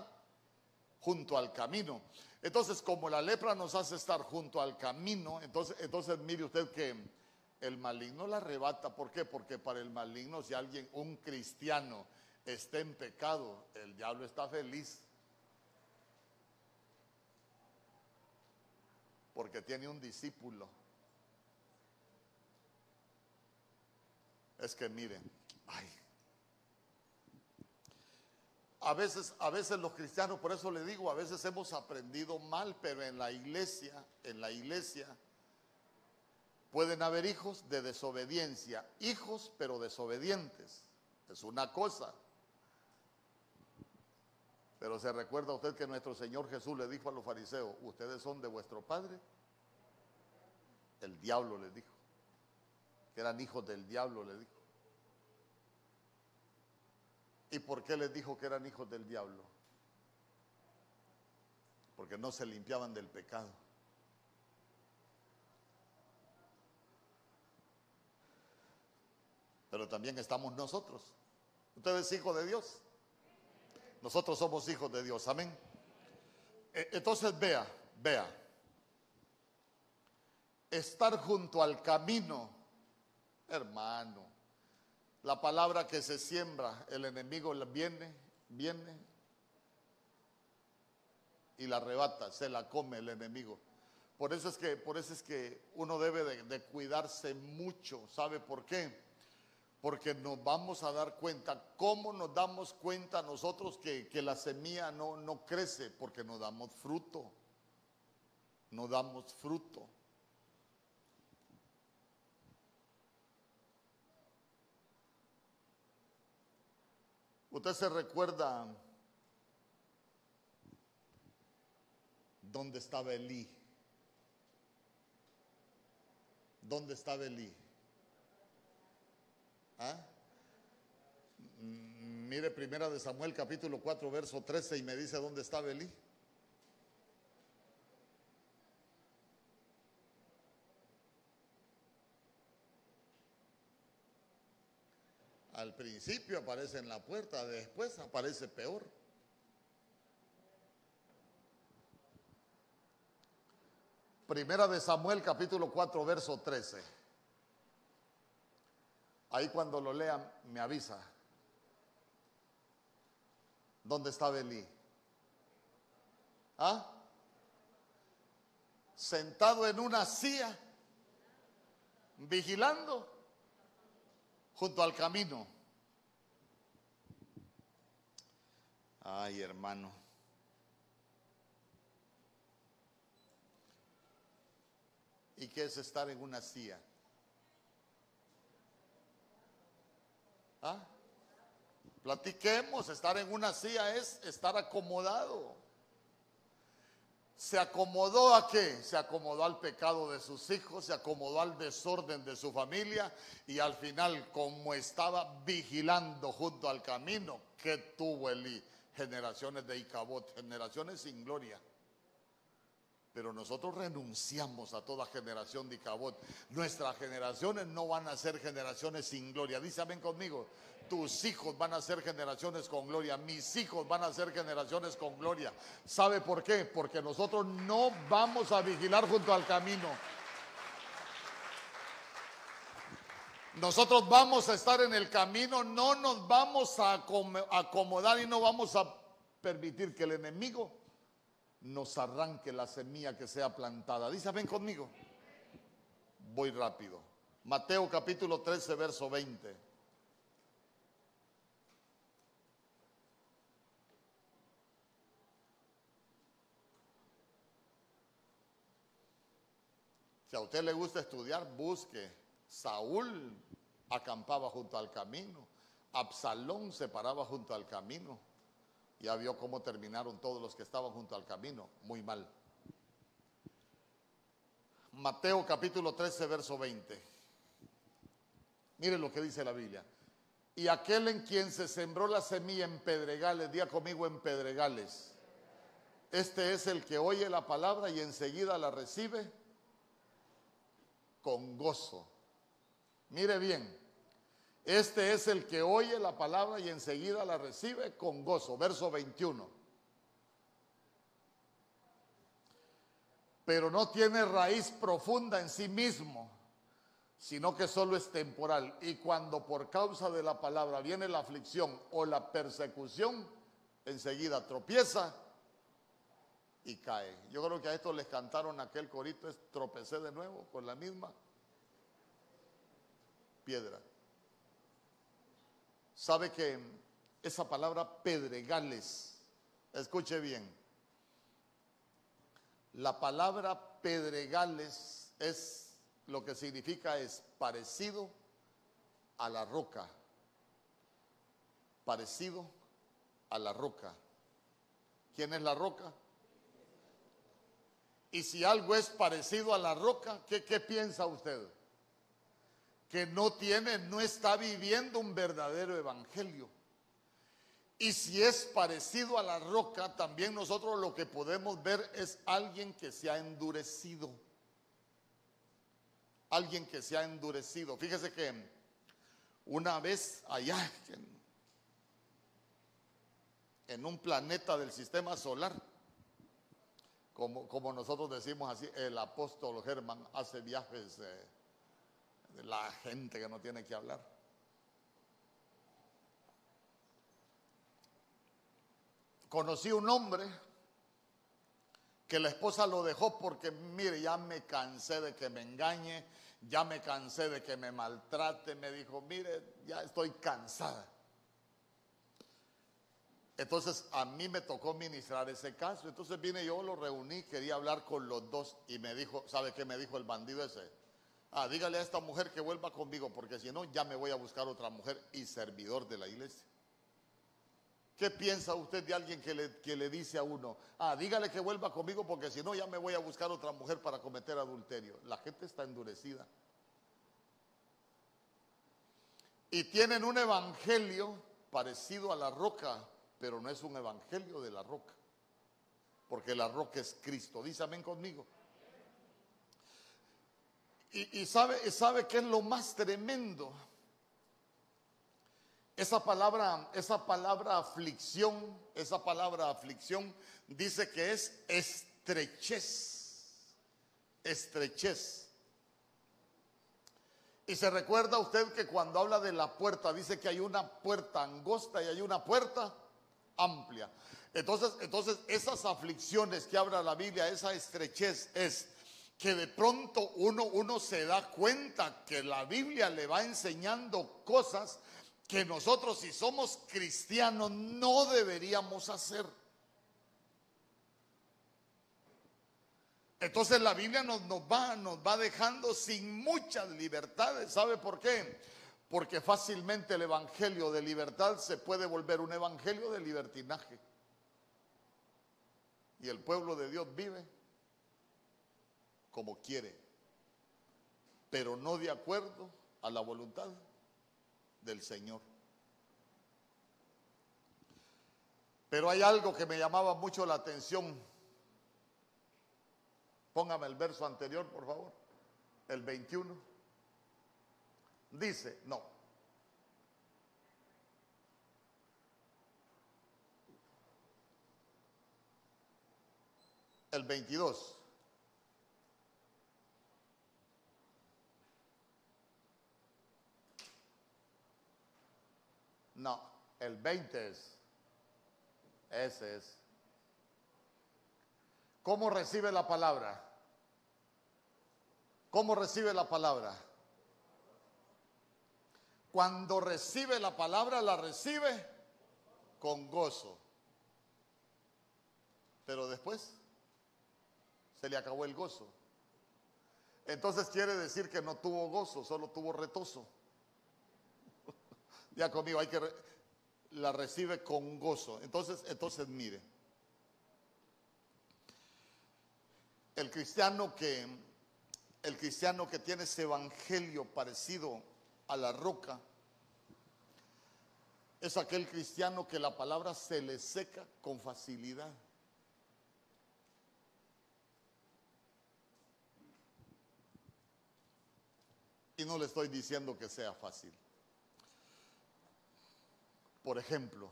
junto al camino. Entonces, como la lepra nos hace estar junto al camino, entonces, entonces mire usted que el maligno la arrebata. ¿Por qué? Porque para el maligno, si alguien, un cristiano, está en pecado, el diablo está feliz. Porque tiene un discípulo. Es que miren, ay, a veces, a veces los cristianos, por eso le digo, a veces hemos aprendido mal, pero en la iglesia, en la iglesia, pueden haber hijos de desobediencia, hijos pero desobedientes. Es una cosa. Pero se recuerda usted que nuestro Señor Jesús le dijo a los fariseos, ustedes son de vuestro padre. El diablo les dijo, que eran hijos del diablo, le dijo. ¿Y por qué les dijo que eran hijos del diablo? Porque no se limpiaban del pecado. Pero también estamos nosotros. Usted es hijo de Dios. Nosotros somos hijos de Dios. Amén. E, entonces vea, vea. estar junto al camino, hermano. La palabra que se siembra, el enemigo viene, viene y la arrebata, se la come el enemigo. Por eso es que, por eso es que uno debe de, cuidarse mucho. ¿Sabe por qué? porque nos vamos a dar cuenta, ¿cómo nos damos cuenta nosotros que, la semilla no, no crece? Porque no damos fruto, no damos fruto. Usted se recuerda dónde estaba Elí. ¿Dónde estaba Elí? ¿Ah? Mire primera de Samuel capítulo 4 verso 13 y me dice dónde está Belí. Al principio aparece en la puerta, después aparece peor. Primera de Samuel capítulo 4 verso 13. Ahí cuando lo lean me avisa. ¿Dónde está Belí? ¿Ah? Sentado en una silla, vigilando junto al camino. Ay, hermano. ¿Y qué es estar en una silla? ¿Ah? Platiquemos, estar en una silla es estar acomodado. ¿Se acomodó a qué? Se acomodó al pecado de sus hijos, se acomodó al desorden de su familia y al final, como estaba vigilando junto al camino, que tuvo Eli? Generaciones de Icabot, generaciones sin gloria. Pero nosotros renunciamos a toda generación de Icabot. Nuestras generaciones no van a ser generaciones sin gloria. Dice, ven conmigo, tus hijos van a ser generaciones con gloria, mis hijos van a ser generaciones con gloria. ¿Sabe por qué? Porque nosotros no vamos a vigilar junto al camino. Nosotros vamos a estar en el camino, no nos vamos a acomodar y no vamos a permitir que el enemigo nos arranque la semilla que sea plantada. Dice, ven conmigo. Voy rápido. Mateo capítulo 13, verso 20. Si a usted le gusta estudiar, busque. Saúl acampaba junto al camino. Absalón se paraba junto al camino. Ya vio cómo terminaron todos los que estaban junto al camino, muy mal. Mateo capítulo 13, verso 20. Mire lo que dice la Biblia. Y aquel en quien se sembró la semilla en pedregales, día conmigo en pedregales. Este es el que oye la palabra y enseguida la recibe con gozo. Mire bien, este es el que oye la palabra y enseguida la recibe con gozo. Verso 21. Pero no tiene raíz profunda en sí mismo, sino que solo es temporal. Y cuando por causa de la palabra viene la aflicción o la persecución, enseguida tropieza y cae. Yo creo que a esto les cantaron aquel corito, es tropecé de nuevo con la misma piedra. Sabe que esa palabra pedregales, escuche bien, la palabra pedregales es lo que significa es parecido a la roca, parecido a la roca. ¿Quién es la roca? Y si algo es parecido a la roca, ¿qué, piensa usted? que no tiene, no está viviendo un verdadero evangelio. Y si es parecido a la roca, también nosotros lo que podemos ver es alguien que se ha endurecido. Alguien que se ha endurecido. Fíjese que una vez allá en, en un planeta del sistema solar, como, nosotros decimos así, el apóstol Germán hace viajes de la gente que no tiene que hablar. Conocí un hombre que la esposa lo dejó porque, mire, ya me cansé de que me engañe, ya me cansé de que me maltrate, me dijo, mire, ya estoy cansada. Entonces a mí me tocó ministrar ese caso. Entonces vine yo, lo reuní, quería hablar con los dos y me dijo, ¿sabe qué me dijo el bandido ese? Ah, dígale a esta mujer que vuelva conmigo porque si no ya me voy a buscar otra mujer y servidor de la iglesia. ¿Qué piensa usted de alguien que le, que le dice a uno, ah, dígale que vuelva conmigo porque si no ya me voy a buscar otra mujer para cometer adulterio? La gente está endurecida. Y tienen un evangelio parecido a la roca pero no es un evangelio de la roca, porque la roca es Cristo. Dice amén conmigo. Y, sabe, sabe qué es lo más tremendo. Esa palabra, esa palabra aflicción, esa palabra aflicción dice que es estrechez. Estrechez. Y se recuerda usted que cuando habla de la puerta, dice que hay una puerta angosta y hay una puerta amplia. Entonces, entonces esas aflicciones que habla la Biblia, esa estrechez es que de pronto uno, uno se da cuenta que la Biblia le va enseñando cosas que nosotros si somos cristianos no deberíamos hacer. Entonces la Biblia nos, nos, va, nos va dejando sin muchas libertades. ¿Sabe por qué? Porque fácilmente el Evangelio de libertad se puede volver un Evangelio de libertinaje. Y el pueblo de Dios vive como quiere, pero no de acuerdo a la voluntad del Señor. Pero hay algo que me llamaba mucho la atención. Póngame el verso anterior, por favor, el 21. Dice, no. El 22. No, el 20 es. Ese es. ¿Cómo recibe la palabra? ¿Cómo recibe la palabra? Cuando recibe la palabra, la recibe con gozo. Pero después se le acabó el gozo. Entonces quiere decir que no tuvo gozo, solo tuvo retoso. *laughs* ya conmigo, hay que la recibe con gozo. Entonces, entonces mire. El cristiano que el cristiano que tiene ese evangelio parecido a la roca es aquel cristiano que la palabra se le seca con facilidad. Y no le estoy diciendo que sea fácil. Por ejemplo,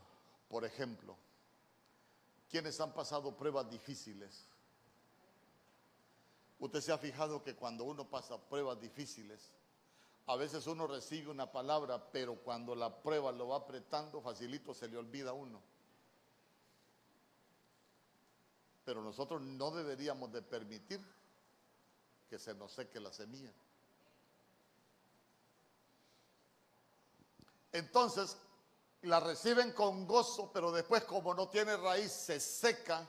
por ejemplo, quienes han pasado pruebas difíciles. Usted se ha fijado que cuando uno pasa pruebas difíciles, a veces uno recibe una palabra, pero cuando la prueba lo va apretando, facilito se le olvida a uno. Pero nosotros no deberíamos de permitir que se nos seque la semilla. Entonces, la reciben con gozo, pero después como no tiene raíz, se seca.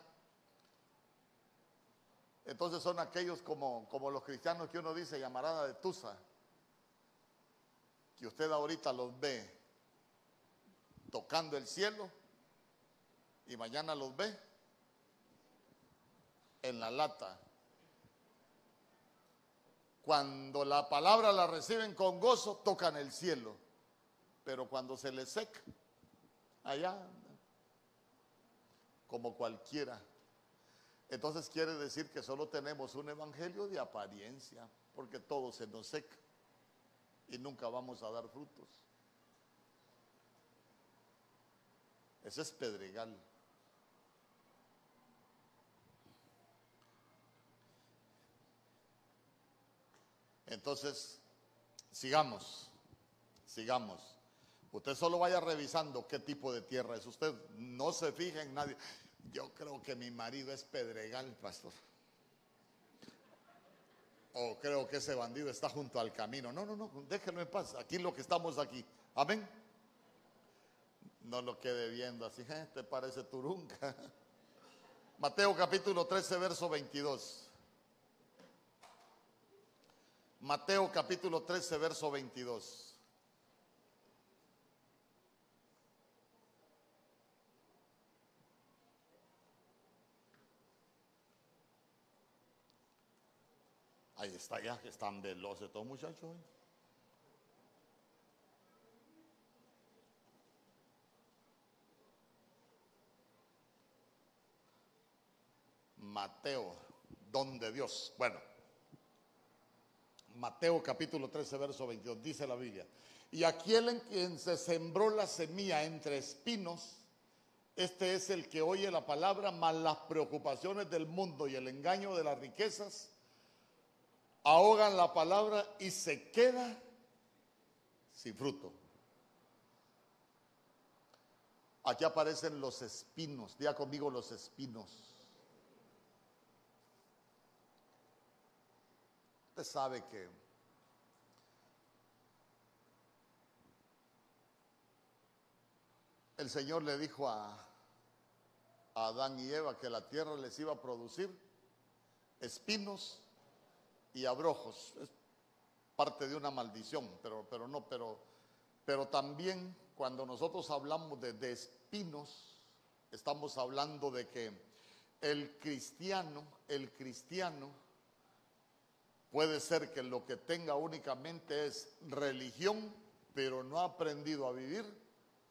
Entonces son aquellos como, como los cristianos que uno dice, llamarada de Tusa que usted ahorita los ve tocando el cielo y mañana los ve en la lata. Cuando la palabra la reciben con gozo, tocan el cielo. Pero cuando se les seca, allá, como cualquiera. Entonces quiere decir que solo tenemos un evangelio de apariencia, porque todo se nos seca y nunca vamos a dar frutos. Ese es pedregal. Entonces, sigamos, sigamos. Usted solo vaya revisando qué tipo de tierra es. Usted no se fije en nadie. Yo creo que mi marido es pedregal, pastor. O creo que ese bandido está junto al camino. No, no, no, déjelo en paz. Aquí lo que estamos aquí. Amén. No lo quede viendo así, eh, te parece turunca. *laughs* Mateo capítulo 13, verso 22. Mateo capítulo 13, verso 22. Ahí está ya, que están veloces todos muchachos. Mateo, don de Dios. Bueno, Mateo capítulo 13, verso 22, dice la Biblia. Y aquel en quien se sembró la semilla entre espinos, este es el que oye la palabra, mas las preocupaciones del mundo y el engaño de las riquezas ahogan la palabra y se queda sin fruto. Aquí aparecen los espinos, diga conmigo los espinos. Usted sabe que el Señor le dijo a, a Adán y Eva que la tierra les iba a producir espinos y abrojos. Es parte de una maldición, pero, pero no, pero, pero también cuando nosotros hablamos de, de espinos, estamos hablando de que el cristiano, el cristiano, puede ser que lo que tenga únicamente es religión, pero no ha aprendido a vivir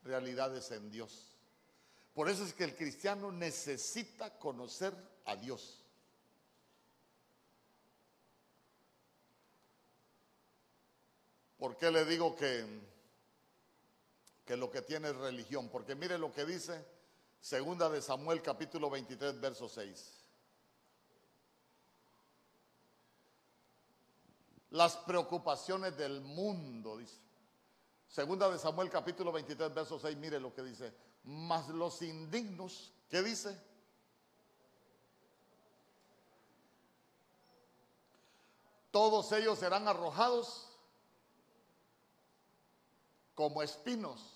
realidades en Dios. Por eso es que el cristiano necesita conocer a Dios. ¿Por qué le digo que, que lo que tiene es religión? Porque mire lo que dice segunda de Samuel capítulo 23 verso 6. Las preocupaciones del mundo, dice. Segunda de Samuel capítulo 23 verso 6, mire lo que dice. Mas los indignos, ¿qué dice? Todos ellos serán arrojados como espinos,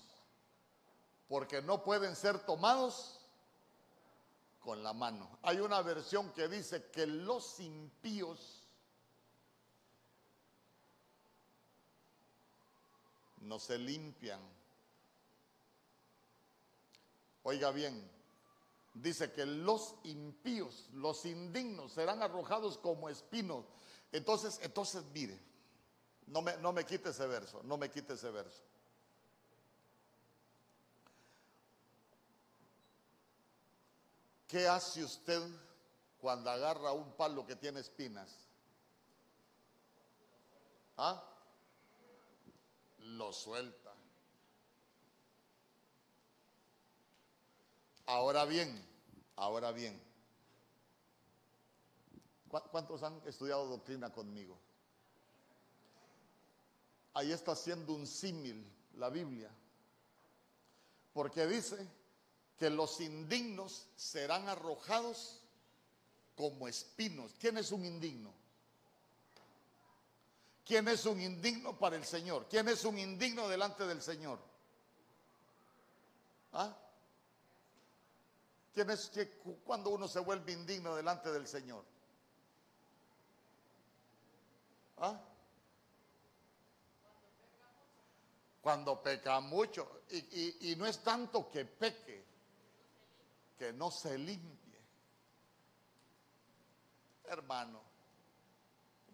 porque no pueden ser tomados con la mano. Hay una versión que dice que los impíos no se limpian. Oiga bien, dice que los impíos, los indignos serán arrojados como espinos. Entonces, entonces mire, no me, no me quite ese verso, no me quite ese verso. ¿Qué hace usted cuando agarra un palo que tiene espinas? ¿Ah? Lo suelta. Ahora bien, ahora bien. ¿Cuántos han estudiado doctrina conmigo? Ahí está haciendo un símil la Biblia. Porque dice que los indignos serán arrojados como espinos. ¿Quién es un indigno? ¿Quién es un indigno para el Señor? ¿Quién es un indigno delante del Señor? ¿Ah? ¿Quién es que cuando uno se vuelve indigno delante del Señor? ¿Ah? Cuando peca mucho. Y, y no es tanto que peque, que no se limpie. Hermano,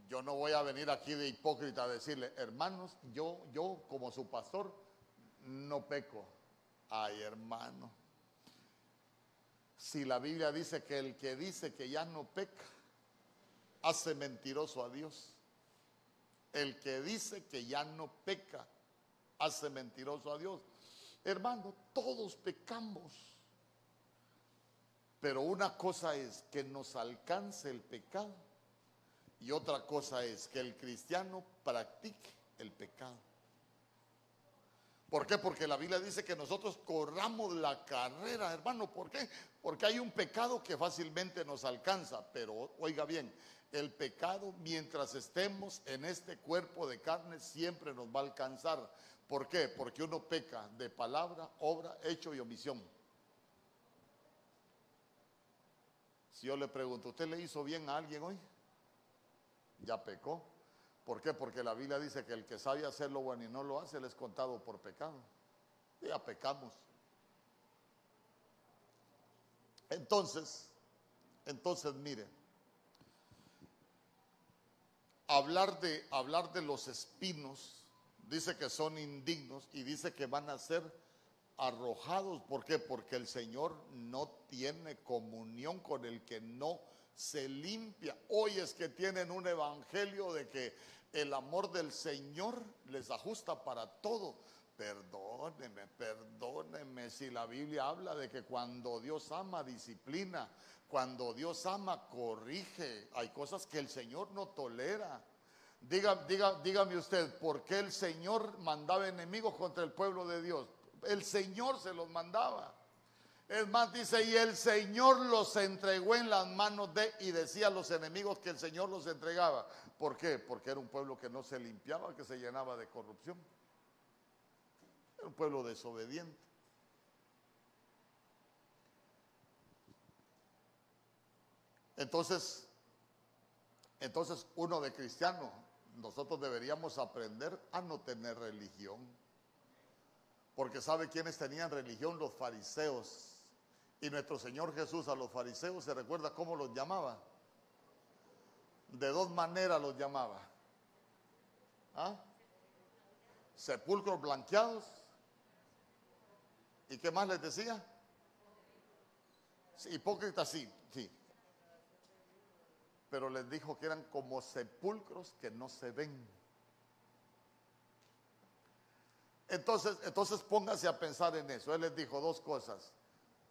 yo no voy a venir aquí de hipócrita a decirle, hermanos, yo, yo como su pastor, no peco. Ay, hermano. Si la Biblia dice que el que dice que ya no peca, hace mentiroso a Dios. El que dice que ya no peca, hace mentiroso a Dios. Hermano, todos pecamos. Pero una cosa es que nos alcance el pecado y otra cosa es que el cristiano practique el pecado. ¿Por qué? Porque la Biblia dice que nosotros corramos la carrera, hermano. ¿Por qué? Porque hay un pecado que fácilmente nos alcanza. Pero oiga bien, el pecado mientras estemos en este cuerpo de carne siempre nos va a alcanzar. ¿Por qué? Porque uno peca de palabra, obra, hecho y omisión. Yo le pregunto, ¿usted le hizo bien a alguien hoy? Ya pecó. ¿Por qué? Porque la Biblia dice que el que sabe hacer lo bueno y no lo hace, le es contado por pecado. Ya pecamos. Entonces, entonces mire, hablar de, hablar de los espinos, dice que son indignos y dice que van a ser arrojados. ¿Por qué? Porque el Señor no tiene comunión con el que no se limpia. Hoy es que tienen un evangelio de que el amor del Señor les ajusta para todo. Perdóneme, perdóneme si la Biblia habla de que cuando Dios ama disciplina, cuando Dios ama corrige, hay cosas que el Señor no tolera. Diga, diga, dígame usted, ¿por qué el Señor mandaba enemigos contra el pueblo de Dios? El Señor se los mandaba. Es más, dice, y el Señor los entregó en las manos de, y decía a los enemigos que el Señor los entregaba. ¿Por qué? Porque era un pueblo que no se limpiaba, que se llenaba de corrupción. Era un pueblo desobediente. Entonces, entonces uno de cristiano, nosotros deberíamos aprender a no tener religión. Porque ¿sabe quiénes tenían religión? Los fariseos. Y nuestro Señor Jesús a los fariseos, ¿se recuerda cómo los llamaba? de dos maneras los llamaba. ¿Ah? Sepulcros blanqueados. ¿Y qué más les decía? hipócritas, sí, sí. Pero les dijo que eran como sepulcros que no se ven. Entonces, entonces póngase a pensar en eso. Él les dijo dos cosas.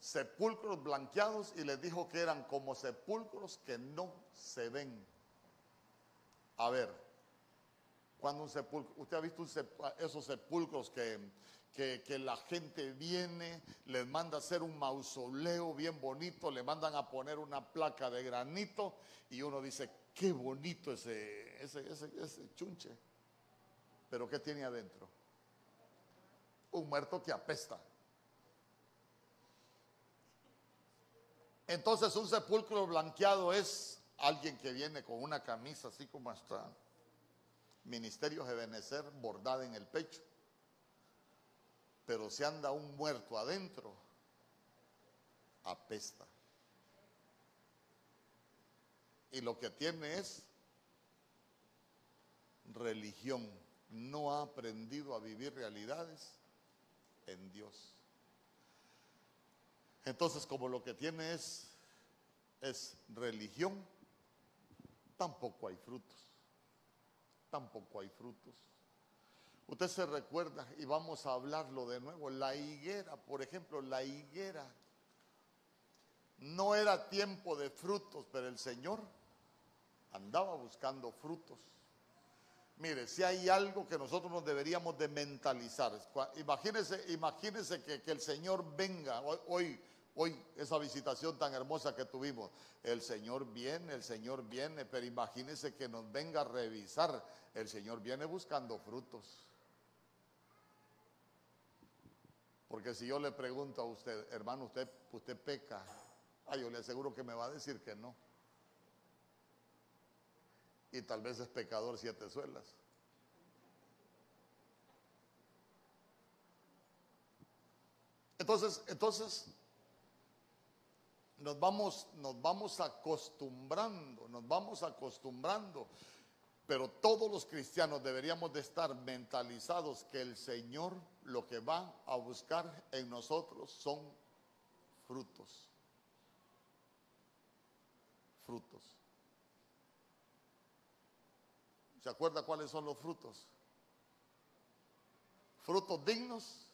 Sepulcros blanqueados y les dijo que eran como sepulcros que no se ven. A ver, cuando un sepulcro, usted ha visto esos sepulcros que, la gente viene, les manda a hacer un mausoleo bien bonito, le mandan a poner una placa de granito y uno dice, qué bonito ese, ese chunche. Pero ¿qué tiene adentro? Un muerto que apesta. Entonces un sepulcro blanqueado es alguien que viene con una camisa así como hasta Ministerio de Benecer bordada en el pecho, pero se anda un muerto adentro, apesta. Y lo que tiene es religión, no ha aprendido a vivir realidades en Dios. Entonces, como lo que tiene es, es religión, tampoco hay frutos. Tampoco hay frutos. Usted se recuerda, y vamos a hablarlo de nuevo, la higuera, por ejemplo, la higuera. No era tiempo de frutos, pero el Señor andaba buscando frutos. Mire, si hay algo que nosotros nos deberíamos de mentalizar, imagínese, imagínese que, que el Señor venga hoy Hoy esa visitación tan hermosa que tuvimos, el Señor viene, el Señor viene, pero imagínese que nos venga a revisar, el Señor viene buscando frutos. Porque si yo le pregunto a usted, hermano, usted, usted peca, ay, yo le aseguro que me va a decir que no. Y tal vez es pecador siete suelas. Entonces, entonces, nos vamos, nos vamos acostumbrando, nos vamos acostumbrando. Pero todos los cristianos deberíamos de estar mentalizados que el Señor lo que va a buscar en nosotros son frutos. Frutos. ¿Se acuerda cuáles son los frutos? Frutos dignos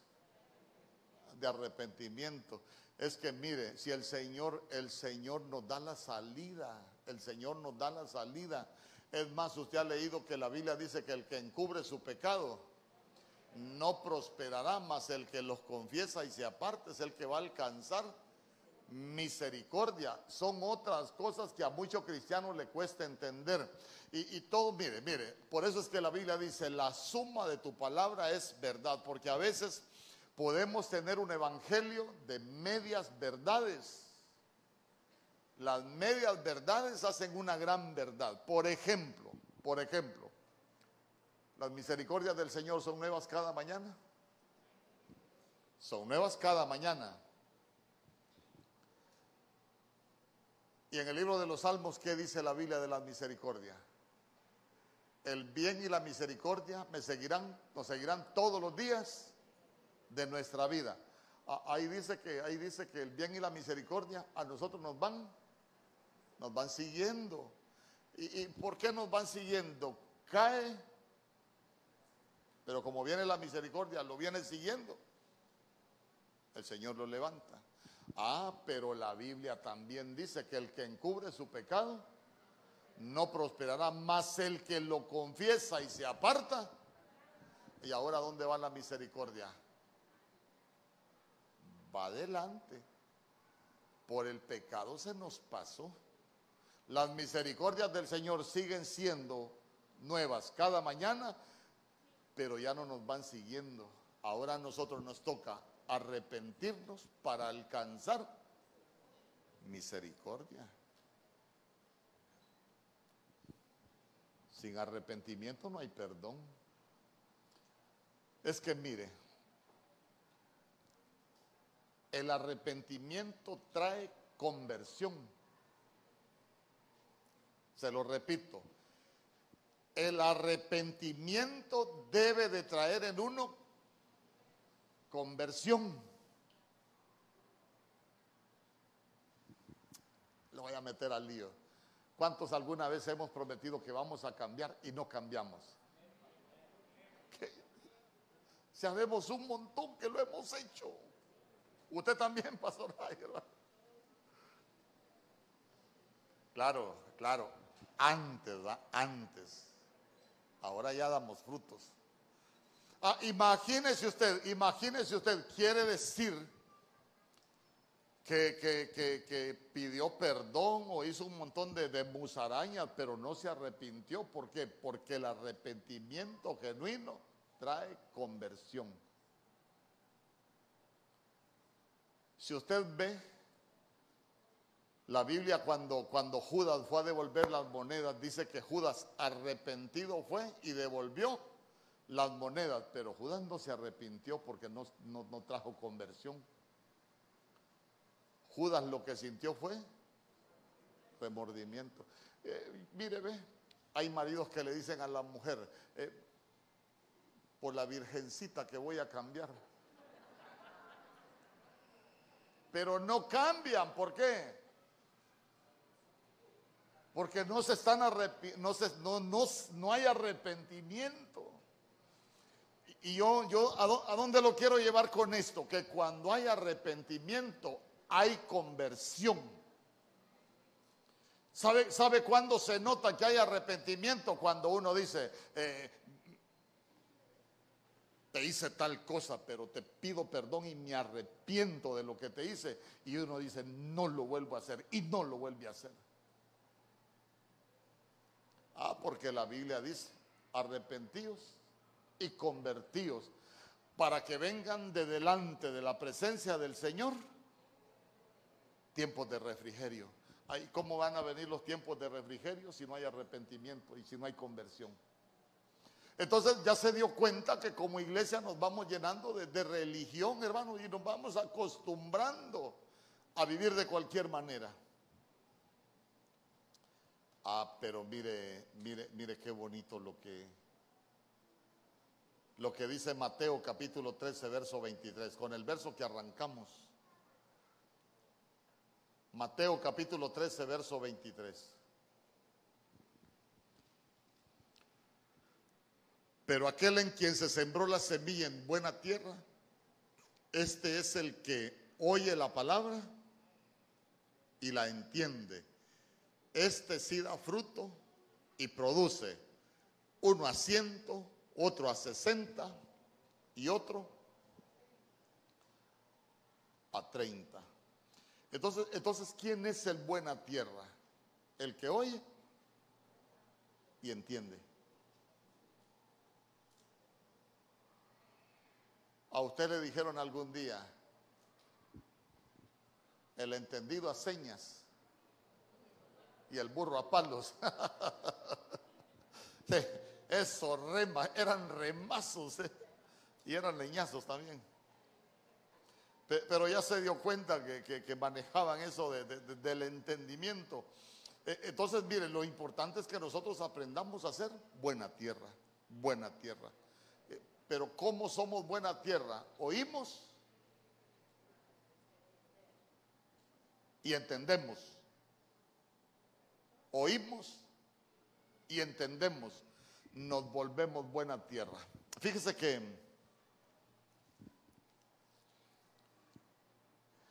de arrepentimiento es que mire, si el Señor, el Señor nos da la salida, el Señor nos da la salida, Es más, usted ha leído que la Biblia dice que el que encubre su pecado no prosperará, más el que los confiesa y se aparte es el que va a alcanzar misericordia. Son otras cosas que a muchos cristianos le cuesta entender. Y, y, todo, mire, mire, por eso es que la Biblia dice, la suma de tu palabra es verdad, porque a veces podemos tener un evangelio de medias verdades. Las medias verdades hacen una gran verdad. Por ejemplo, por ejemplo, las misericordias del Señor son nuevas cada mañana. Son nuevas cada mañana. Y en el libro de los Salmos, ¿qué dice la Biblia de la misericordia? El bien y la misericordia me seguirán, nos seguirán todos los días de nuestra vida. Ahí dice que, ahí dice que el bien y la misericordia a nosotros nos van, nos van siguiendo. ¿Y, ¿Y por qué nos van siguiendo? Cae, pero como viene la misericordia, lo viene siguiendo. El Señor lo levanta. Ah, pero la Biblia también dice que el que encubre su pecado no prosperará más el que lo confiesa y se aparta. ¿Y ahora dónde va la misericordia? Va adelante. Por el pecado se nos pasó. Las misericordias del Señor siguen siendo nuevas cada mañana, pero ya no nos van siguiendo. Ahora a nosotros nos toca arrepentirnos para alcanzar misericordia. Sin arrepentimiento no hay perdón. Es que mire, el arrepentimiento trae conversión. Se lo repito, el arrepentimiento debe de traer en uno Conversión. Lo voy a meter al lío. ¿Cuántos alguna vez hemos prometido que vamos a cambiar y no cambiamos? Sabemos un montón que lo hemos hecho. Usted también, Pastor Claro, claro. Antes, Antes. Ahora ya damos frutos. Ah, imagínese usted, imagínese usted, quiere decir que, que, pidió perdón o hizo un montón de, de, musarañas, pero no se arrepintió. ¿Por qué? Porque el arrepentimiento genuino trae conversión. Si usted ve la Biblia cuando, cuando Judas fue a devolver las monedas, dice que Judas arrepentido fue y devolvió las monedas, pero Judas no se arrepintió porque no, no, trajo conversión. Judas lo que sintió fue remordimiento. Eh, mire, ve, hay maridos que le dicen a la mujer, eh, por la virgencita que voy a cambiar. Pero no cambian, ¿por qué? Porque no se están no, no, no, no hay arrepentimiento. Y yo, yo, ¿a dónde lo quiero llevar con esto? Que cuando hay arrepentimiento, hay conversión. ¿Sabe, ¿Sabe cuándo se nota que hay arrepentimiento? Cuando uno dice, eh, te hice tal cosa, pero te pido perdón y me arrepiento de lo que te hice. Y uno dice, no lo vuelvo a hacer y no lo vuelve a hacer. Ah, porque la Biblia dice, arrepentidos y convertidos para que vengan de delante de la presencia del Señor tiempos de refrigerio. ¿Cómo van a venir los tiempos de refrigerio si no hay arrepentimiento y si no hay conversión? Entonces ya se dio cuenta que como iglesia nos vamos llenando de, de religión, hermano, y nos vamos acostumbrando a vivir de cualquier manera. Ah, pero mire, mire, mire qué bonito lo que lo que dice Mateo capítulo 13, verso 23, con el verso que arrancamos. Mateo capítulo 13, verso 23. Pero aquel en quien se sembró la semilla en buena tierra, este es el que oye la palabra y la entiende. Este sí da fruto y produce uno a ciento, otro a sesenta y otro a treinta. Entonces, entonces, ¿quién es el buena tierra? El que oye y entiende. A usted le dijeron algún día, el entendido a señas y el burro a palos. *laughs* Eso, eran remazos eh, y eran leñazos también. Pero ya se dio cuenta que, manejaban eso del entendimiento. E, entonces, miren, lo importante es que nosotros aprendamos a hacer buena tierra, buena tierra. Eh, pero ¿cómo somos buena tierra? Oímos y entendemos. Oímos y entendemos. Nos volvemos buena tierra. Fíjese que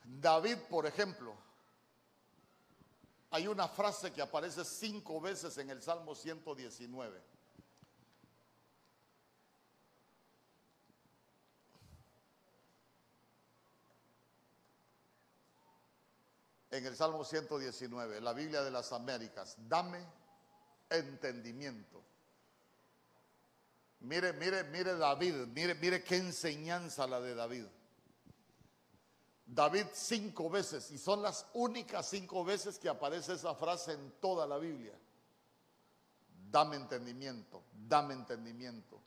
David, por ejemplo, hay una frase que aparece cinco veces en el Salmo 119. En el Salmo 119, la Biblia de las Américas, dame entendimiento. Mire, mire, mire David, mire, mire qué enseñanza la de David. David cinco veces, y son las únicas cinco veces que aparece esa frase en toda la Biblia. Dame entendimiento, dame entendimiento.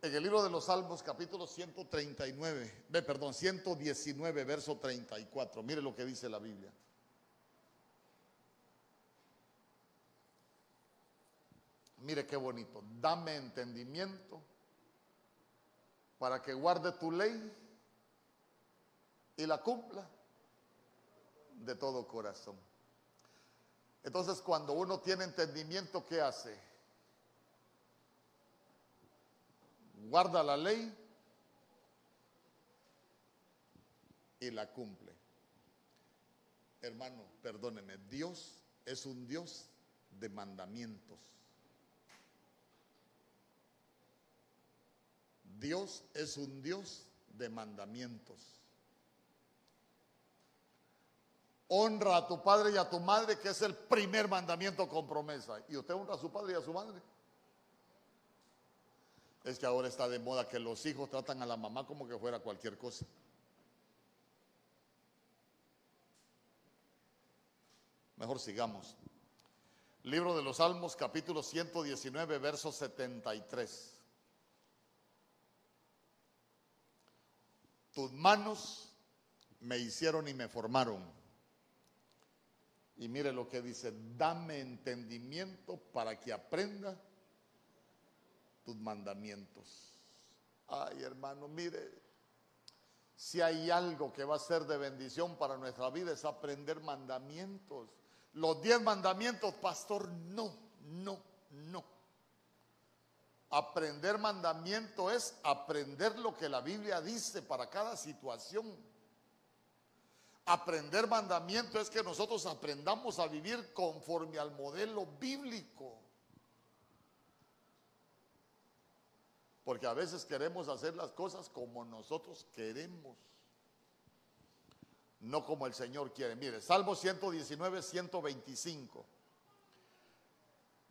En el libro de los Salmos, capítulo 139, perdón, 119, verso 34, mire lo que dice la Biblia. Mire qué bonito, dame entendimiento para que guarde tu ley y la cumpla de todo corazón. Entonces cuando uno tiene entendimiento, ¿qué hace? Guarda la ley y la cumple. Hermano, perdóneme, Dios es un Dios de mandamientos. Dios es un Dios de mandamientos. Honra a tu padre y a tu madre, que es el primer mandamiento con promesa. ¿Y usted honra a su padre y a su madre? Es que ahora está de moda que los hijos tratan a la mamá como que fuera cualquier cosa. Mejor sigamos. Libro de los Salmos, capítulo 119, verso 73. Tus manos me hicieron y me formaron y mire lo que dice, dame entendimiento para que aprenda tus mandamientos. Ay, hermano, mire, si hay algo que va a ser de bendición para nuestra vida es aprender mandamientos. Los diez mandamientos, pastor, no, no, no. Aprender mandamiento es aprender lo que la Biblia dice para cada situación. Aprender mandamiento es que nosotros aprendamos a vivir conforme al modelo bíblico. Porque a veces queremos hacer las cosas como nosotros queremos. No como el Señor quiere. Mire, Salmo 119, 125.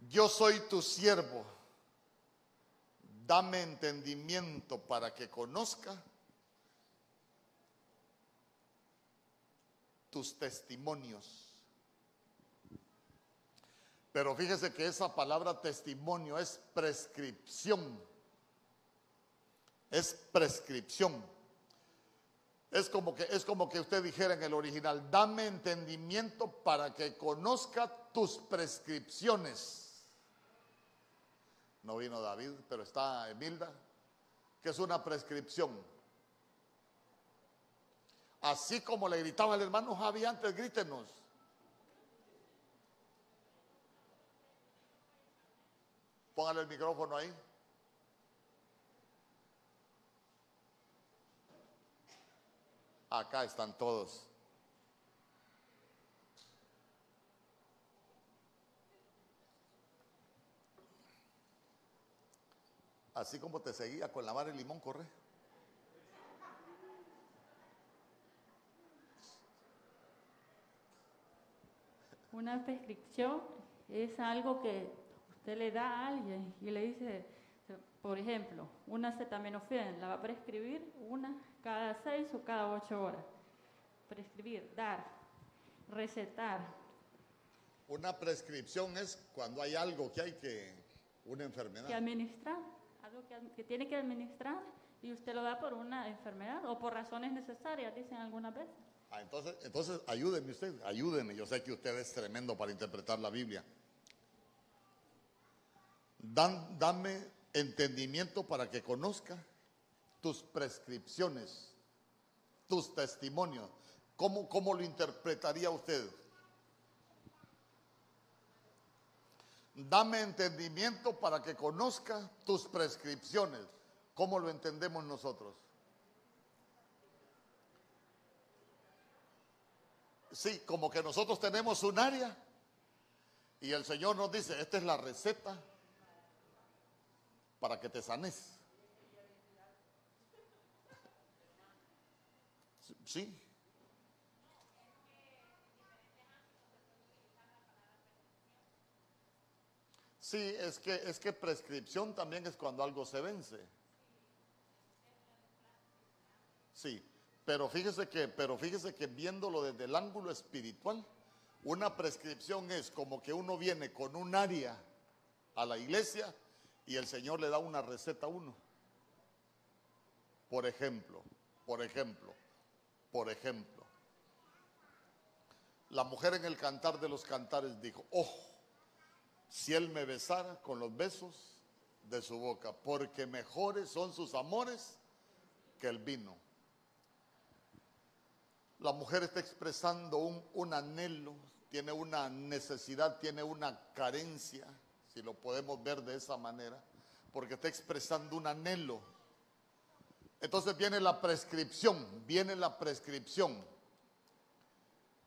Yo soy tu siervo. Dame entendimiento para que conozca tus testimonios. Pero fíjese que esa palabra testimonio es prescripción. Es prescripción. Es como que es como que usted dijera en el original, dame entendimiento para que conozca tus prescripciones. No vino David, pero está Emilda, que es una prescripción Así como le gritaba el hermano Javi antes, grítenos. Póngale el micrófono ahí. Acá están todos. Así como te seguía con lavar el limón, corre. Una prescripción es algo que usted le da a alguien y le dice, por ejemplo, una acetaminofén, la va a prescribir una cada seis o cada ocho horas. Prescribir, dar, recetar. Una prescripción es cuando hay algo que hay que, una enfermedad. Que administrar, que tiene que administrar y usted lo da por una enfermedad o por razones necesarias, dicen algunas veces. Ah, entonces, entonces ayúdeme usted, ayúdeme. Yo sé que usted es tremendo para interpretar la Biblia. Dan, dame entendimiento para que conozca tus prescripciones, tus testimonios. ¿Cómo, cómo lo interpretaría usted? Dame entendimiento para que conozca tus prescripciones. ¿Cómo lo entendemos nosotros? Sí, como que nosotros tenemos un área y el Señor nos dice, esta es la receta para que te sanes. *laughs* Sí. Sí, es que, es que prescripción también es cuando algo se vence. Sí. Pero fíjese que, pero fíjese que viéndolo desde el ángulo espiritual, una prescripción es como que uno viene con un área a la iglesia y el Señor le da una receta a uno. Por ejemplo, por ejemplo, por ejemplo. La mujer en el cantar de los cantares dijo, oh, si él me besara con los besos de su boca, porque mejores son sus amores que el vino la mujer está expresando un, anhelo, tiene una necesidad, tiene una carencia, si lo podemos ver de esa manera, porque está expresando un anhelo. Entonces viene la prescripción, viene la prescripción.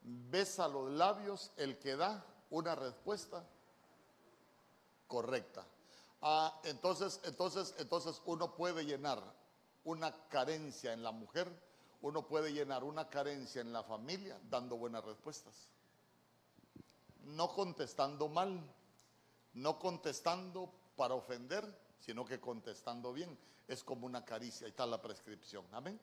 Besa los labios el que da una respuesta correcta. Ah, entonces, entonces, entonces uno puede llenar una carencia en la mujer uno puede llenar una carencia en la familia dando buenas respuestas. No contestando mal, no contestando para ofender, sino que contestando bien. Es como una caricia, ahí está la prescripción. Amén.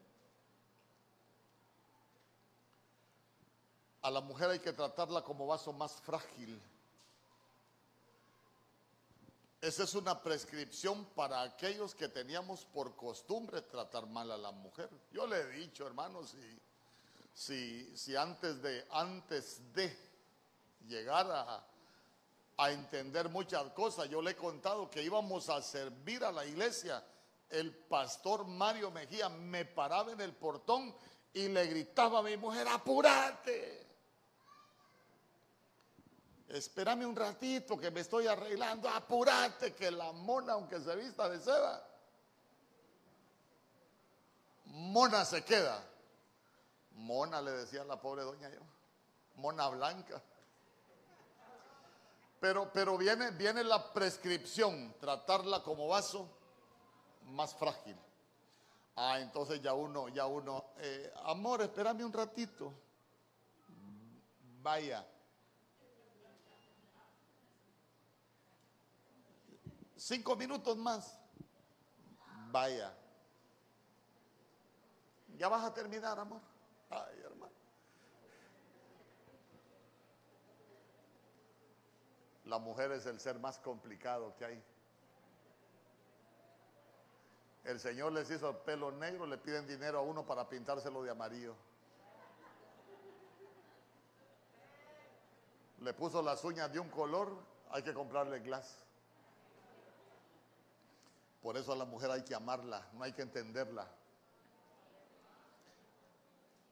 A la mujer hay que tratarla como vaso más frágil esa es una prescripción para aquellos que teníamos por costumbre tratar mal a la mujer. Yo le he dicho, hermanos, si, si, antes, de, antes de llegar a, a entender muchas cosas, yo le he contado que íbamos a servir a la iglesia, el pastor Mario Mejía me paraba en el portón y le gritaba a mi mujer, apúrate espérame un ratito que me estoy arreglando, apúrate que la mona, aunque se vista de seda, mona se queda. Mona le decía la pobre doña yo, mona blanca. Pero, pero viene, viene la prescripción, tratarla como vaso más frágil. Ah, entonces ya uno, ya uno, eh, amor, espérame un ratito. Vaya Cinco minutos más. Vaya. Ya vas a terminar, amor. Ay, hermano. La mujer es el ser más complicado que hay. El Señor les hizo el pelo negro, le piden dinero a uno para pintárselo de amarillo. Le puso las uñas de un color, hay que comprarle glass. Por eso a la mujer hay que amarla, no hay que entenderla.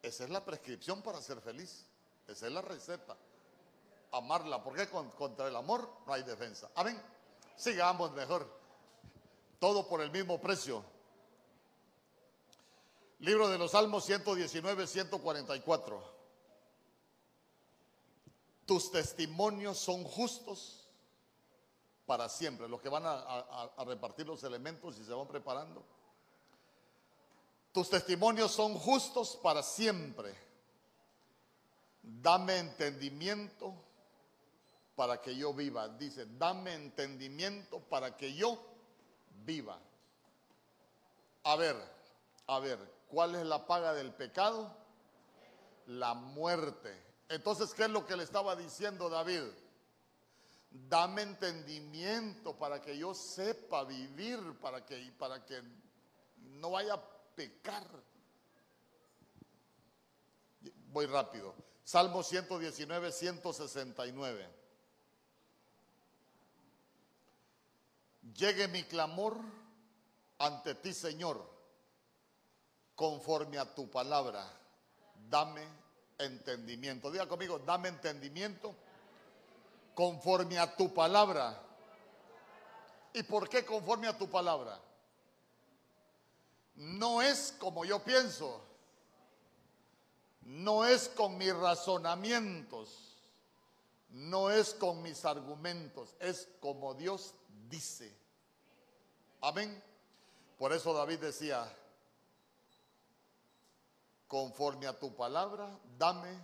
Esa es la prescripción para ser feliz. Esa es la receta. Amarla, porque contra el amor no hay defensa. Amén. Sigamos mejor. Todo por el mismo precio. Libro de los Salmos 119, 144. Tus testimonios son justos para siempre. Los que van a, repartir los elementos y se van preparando. Tus testimonios son justos para siempre. Dame entendimiento para que yo viva. Dice, dame entendimiento para que yo viva. A ver, a ver, ¿cuál es la paga del pecado? La muerte. Entonces, ¿qué es lo que le estaba diciendo David? Dame entendimiento para que yo sepa vivir, para que, para que no vaya a pecar. Voy rápido. Salmo 119, 169. Llegue mi clamor ante ti, Señor, conforme a tu palabra. Dame entendimiento. Diga conmigo, dame entendimiento conforme a tu palabra. ¿Y por qué conforme a tu palabra? No es como yo pienso, no es con mis razonamientos, no es con mis argumentos, es como Dios dice. Amén. Por eso David decía, conforme a tu palabra, dame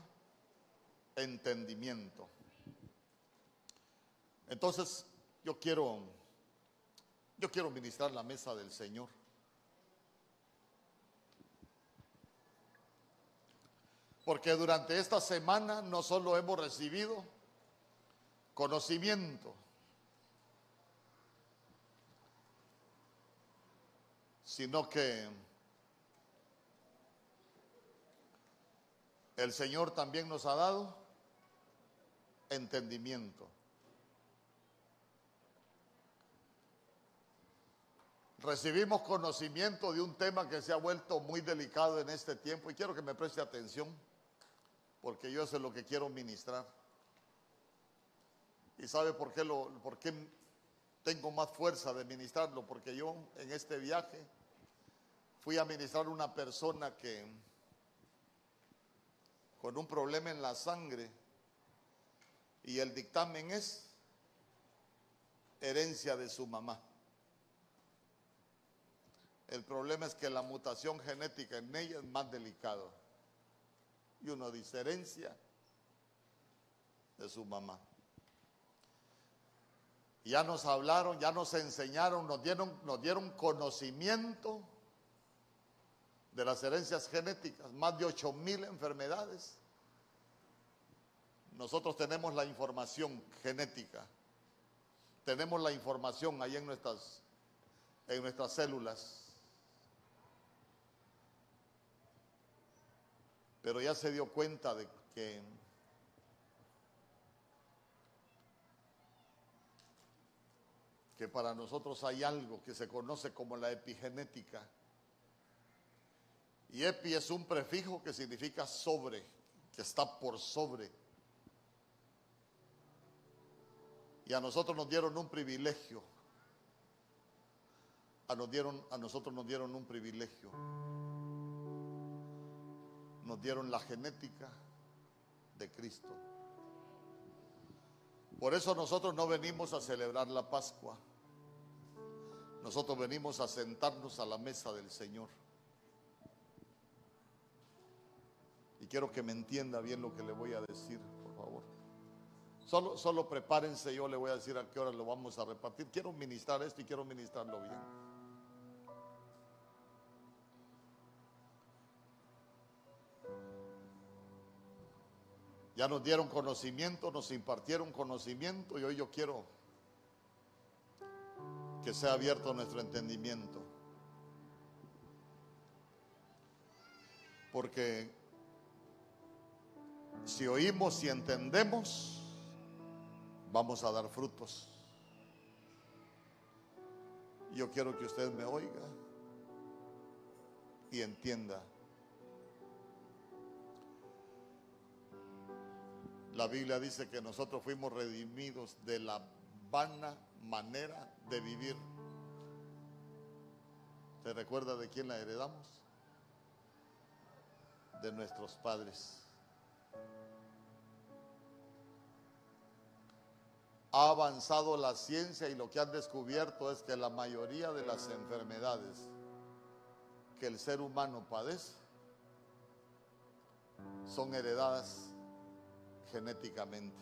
entendimiento. Entonces, yo quiero yo quiero ministrar la mesa del Señor. Porque durante esta semana no solo hemos recibido conocimiento, sino que el Señor también nos ha dado entendimiento. Recibimos conocimiento de un tema que se ha vuelto muy delicado en este tiempo y quiero que me preste atención porque yo sé lo que quiero ministrar. ¿Y sabe por qué, lo, por qué tengo más fuerza de ministrarlo? Porque yo en este viaje fui a ministrar una persona que con un problema en la sangre y el dictamen es herencia de su mamá. El problema es que la mutación genética en ella es más delicado y una diferencia de su mamá. Ya nos hablaron, ya nos enseñaron, nos dieron, nos dieron conocimiento de las herencias genéticas, más de 8 mil enfermedades. Nosotros tenemos la información genética, tenemos la información ahí en nuestras, en nuestras células. Pero ya se dio cuenta de que que para nosotros hay algo que se conoce como la epigenética. Y epi es un prefijo que significa sobre, que está por sobre. Y a nosotros nos dieron un privilegio. A, nos dieron, a nosotros nos dieron un privilegio nos dieron la genética de Cristo. Por eso nosotros no venimos a celebrar la Pascua. Nosotros venimos a sentarnos a la mesa del Señor. Y quiero que me entienda bien lo que le voy a decir, por favor. Solo, solo prepárense, yo le voy a decir a qué hora lo vamos a repartir. Quiero ministrar esto y quiero ministrarlo bien. Ya nos dieron conocimiento, nos impartieron conocimiento y hoy yo quiero que sea abierto nuestro entendimiento. Porque si oímos y entendemos, vamos a dar frutos. Yo quiero que usted me oiga y entienda La Biblia dice que nosotros fuimos redimidos de la vana manera de vivir. ¿Se recuerda de quién la heredamos? De nuestros padres. ha avanzado la ciencia y lo que han descubierto es que la mayoría de las enfermedades que el ser humano padece son heredadas genéticamente.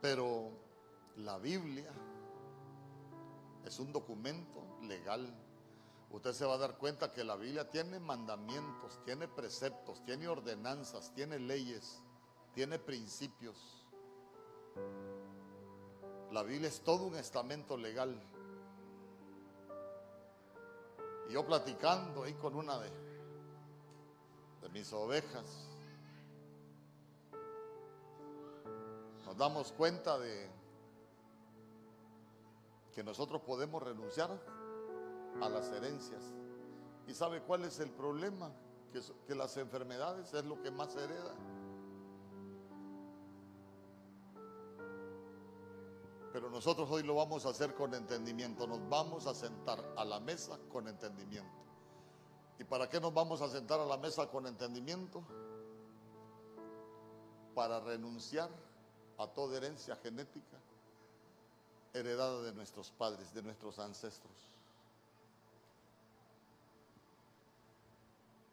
Pero la Biblia es un documento legal. Usted se va a dar cuenta que la Biblia tiene mandamientos, tiene preceptos, tiene ordenanzas, tiene leyes, tiene principios. La Biblia es todo un estamento legal. Y yo platicando ahí con una de, de mis ovejas, nos damos cuenta de que nosotros podemos renunciar a las herencias. ¿Y sabe cuál es el problema? Que, que las enfermedades es lo que más hereda. Pero nosotros hoy lo vamos a hacer con entendimiento. Nos vamos a sentar a la mesa con entendimiento. ¿Y para qué nos vamos a sentar a la mesa con entendimiento? Para renunciar a toda herencia genética heredada de nuestros padres, de nuestros ancestros.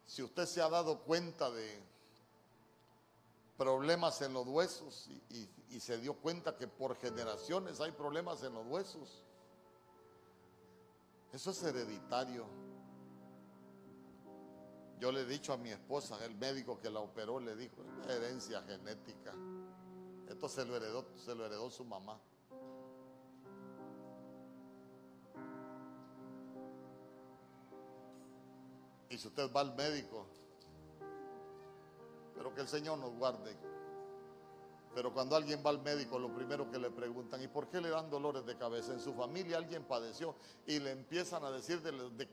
Si usted se ha dado cuenta de problemas en los huesos y, se dio cuenta que por generaciones hay problemas en los huesos, eso es hereditario. Yo le he dicho a mi esposa, el médico que la operó, le dijo, herencia genética. Esto se lo heredó, se lo heredó su mamá. Y si usted va al médico, pero que el Señor nos guarde. Pero cuando alguien va al médico, lo primero que le preguntan, ¿y por qué le dan dolores de cabeza? En su familia alguien padeció y le empiezan a decir de,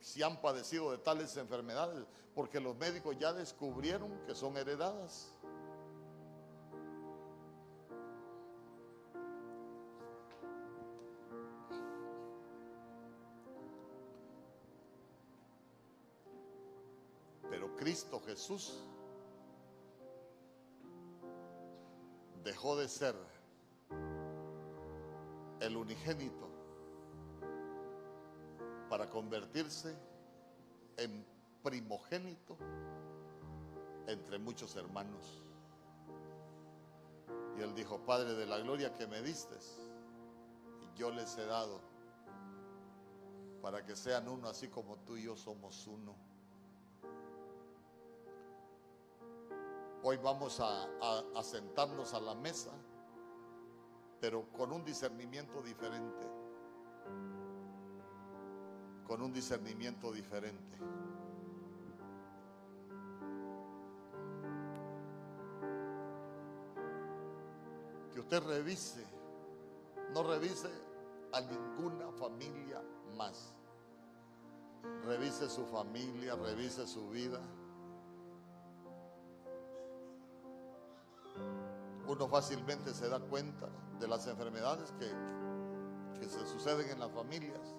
si han padecido de tales enfermedades, porque los médicos ya descubrieron que son heredadas. Cristo Jesús dejó de ser el unigénito para convertirse en primogénito entre muchos hermanos. Y él dijo, Padre de la gloria que me diste, yo les he dado para que sean uno así como tú y yo somos uno. Hoy vamos a, sentarnos a la mesa, pero con un discernimiento diferente. Con un discernimiento diferente. Que usted revise, no revise a ninguna familia más. Revise su familia, revise su vida. Uno fácilmente se da cuenta de las enfermedades que, que se suceden en las familias.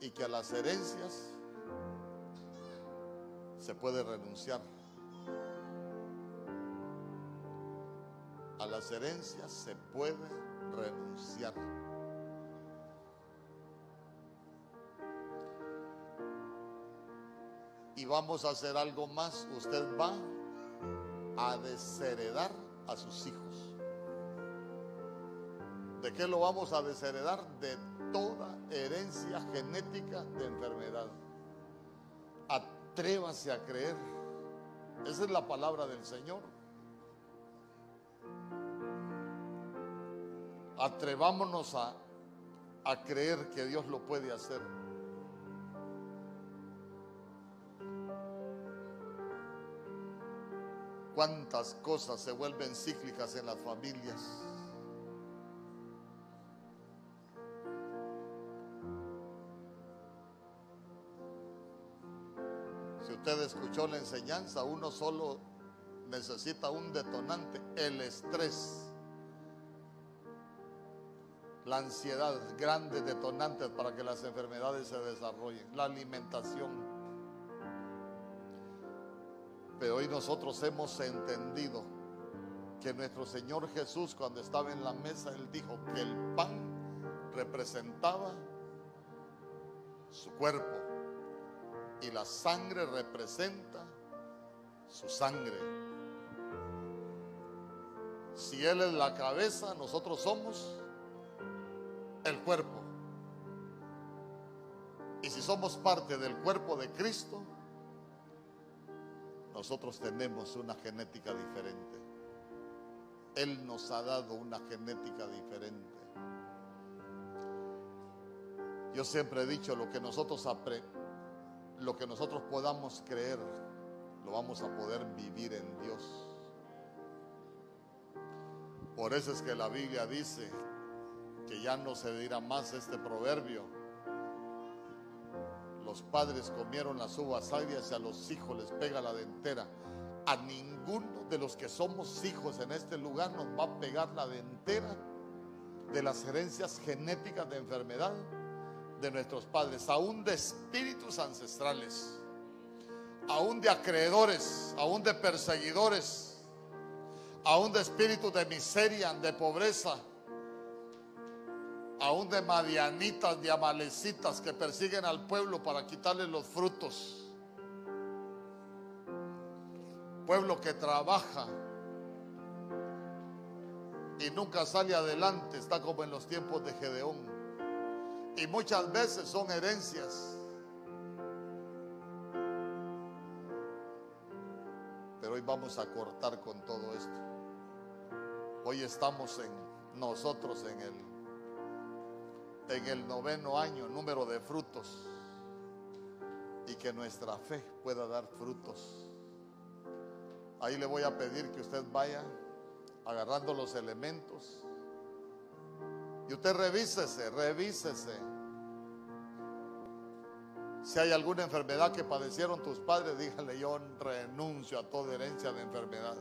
Y que a las herencias se puede renunciar. A las herencias se puede renunciar. Vamos a hacer algo más. Usted va a desheredar a sus hijos. ¿De qué lo vamos a desheredar? De toda herencia genética de enfermedad. Atrévase a creer. Esa es la palabra del Señor. Atrevámonos a, a creer que Dios lo puede hacer. Cuántas cosas se vuelven cíclicas en las familias. Si usted escuchó la enseñanza, uno solo necesita un detonante, el estrés. La ansiedad, grandes detonantes para que las enfermedades se desarrollen. La alimentación. Pero hoy nosotros hemos entendido que nuestro Señor Jesús cuando estaba en la mesa, Él dijo que el pan representaba su cuerpo y la sangre representa su sangre. Si Él es la cabeza, nosotros somos el cuerpo. Y si somos parte del cuerpo de Cristo, nosotros tenemos una genética diferente. Él nos ha dado una genética diferente. Yo siempre he dicho, lo que nosotros lo que nosotros podamos creer, lo vamos a poder vivir en Dios. Por eso es que la Biblia dice que ya no se dirá más este proverbio. Los padres comieron las uvas agrias y a los hijos les pega la dentera. A ninguno de los que somos hijos en este lugar nos va a pegar la dentera de las herencias genéticas de enfermedad de nuestros padres, aún de espíritus ancestrales, aún de acreedores, aún de perseguidores, aún de espíritus de miseria, de pobreza, aún de madianitas, de amalecitas que persiguen al pueblo para quitarle los frutos. Pueblo que trabaja y nunca sale adelante, está como en los tiempos de Gedeón. Y muchas veces son herencias. Pero hoy vamos a cortar con todo esto. Hoy estamos en nosotros en el en el noveno año, número de frutos. Y que nuestra fe pueda dar frutos. Ahí le voy a pedir que usted vaya agarrando los elementos y usted revísese, revísese. Si hay alguna enfermedad que padecieron tus padres, dígale yo renuncio a toda herencia de enfermedad.